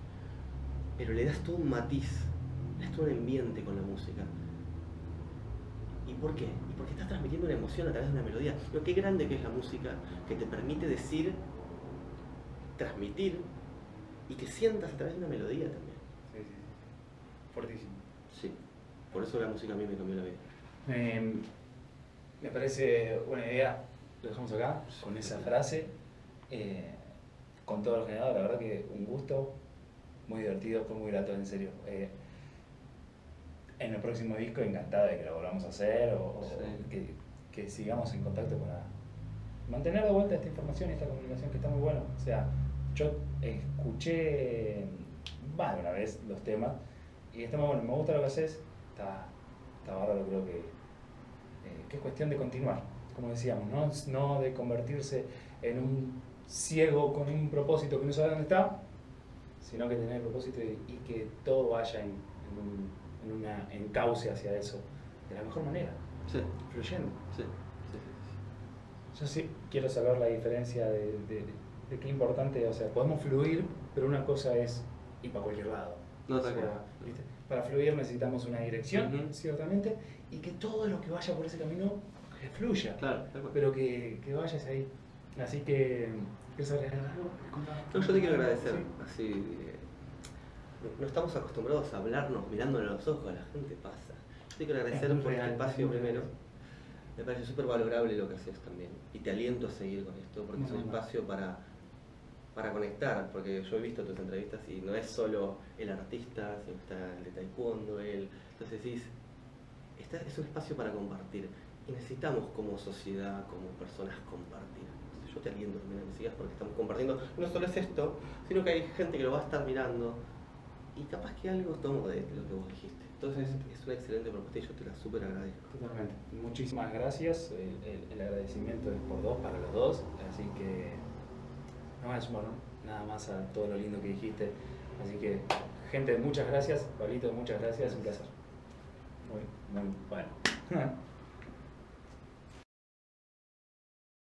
Pero le das todo un matiz, le das todo un ambiente con la música. ¿Y por qué? Y porque estás transmitiendo una emoción a través de una melodía. Lo que grande que es la música, que te permite decir, transmitir y que sientas a través de una melodía también. Sí, sí, sí. Fortísimo. Sí, por eso la música a mí me cambió la vida. Eh, me parece buena idea. Lo dejamos acá con esa frase. Eh, con todo lo generado, la verdad que un gusto, muy divertido, fue muy grato, en serio. Eh, en el próximo disco, encantado de que lo volvamos a hacer o, que, que sigamos en contacto para, mantener de vuelta esta información y esta comunicación que está muy bueno. O sea, yo escuché más de una vez los temas y está muy bueno, me gusta lo que haces, está, está bárbaro, creo que, eh, que es cuestión de continuar, como decíamos, ¿no? no de convertirse en un ciego con un propósito que no sabe dónde está, sino que tener el propósito y, y que todo vaya en, en, un, en una encauce hacia eso de la mejor manera, Sí, fluyendo. sí, Yo sí quiero saber la diferencia de, de, de qué importante, o sea, podemos fluir, pero una cosa es ir para cualquier lado. No, sea. Para fluir necesitamos una dirección, ciertamente, y que todo lo que vaya por ese camino que fluya, Claro, pero que, que vayas ahí. Así que, ¿quieres agregar algo? No, yo te quiero agradecer. Sí. Así, no, estamos acostumbrados a hablarnos mirándonos a los ojos, la gente pasa. Yo te quiero agradecer Es muy por real, espacio es muy primero. Me parece súper valorable lo que haces también. Y te aliento a seguir con esto, porque es un espacio para, para conectar. Porque yo he visto tus entrevistas y no es solo el artista, sino está el de taekwondo, él. Entonces decís, esta es un espacio para compartir. Y necesitamos como sociedad, como personas, compartir. Entonces yo te aliento también a que sigas porque estamos compartiendo. No solo es esto, sino que hay gente que lo va a estar mirando. Y capaz que algo tomo de lo que vos dijiste. Entonces es una excelente propuesta y yo te la súper agradezco. Totalmente. Muchísimas gracias. El, agradecimiento es por dos, para los dos. Así que no me sumo nada más a todo lo lindo que dijiste. Así que, gente, muchas gracias. Pablito, muchas gracias. Un placer. Muy, muy bueno.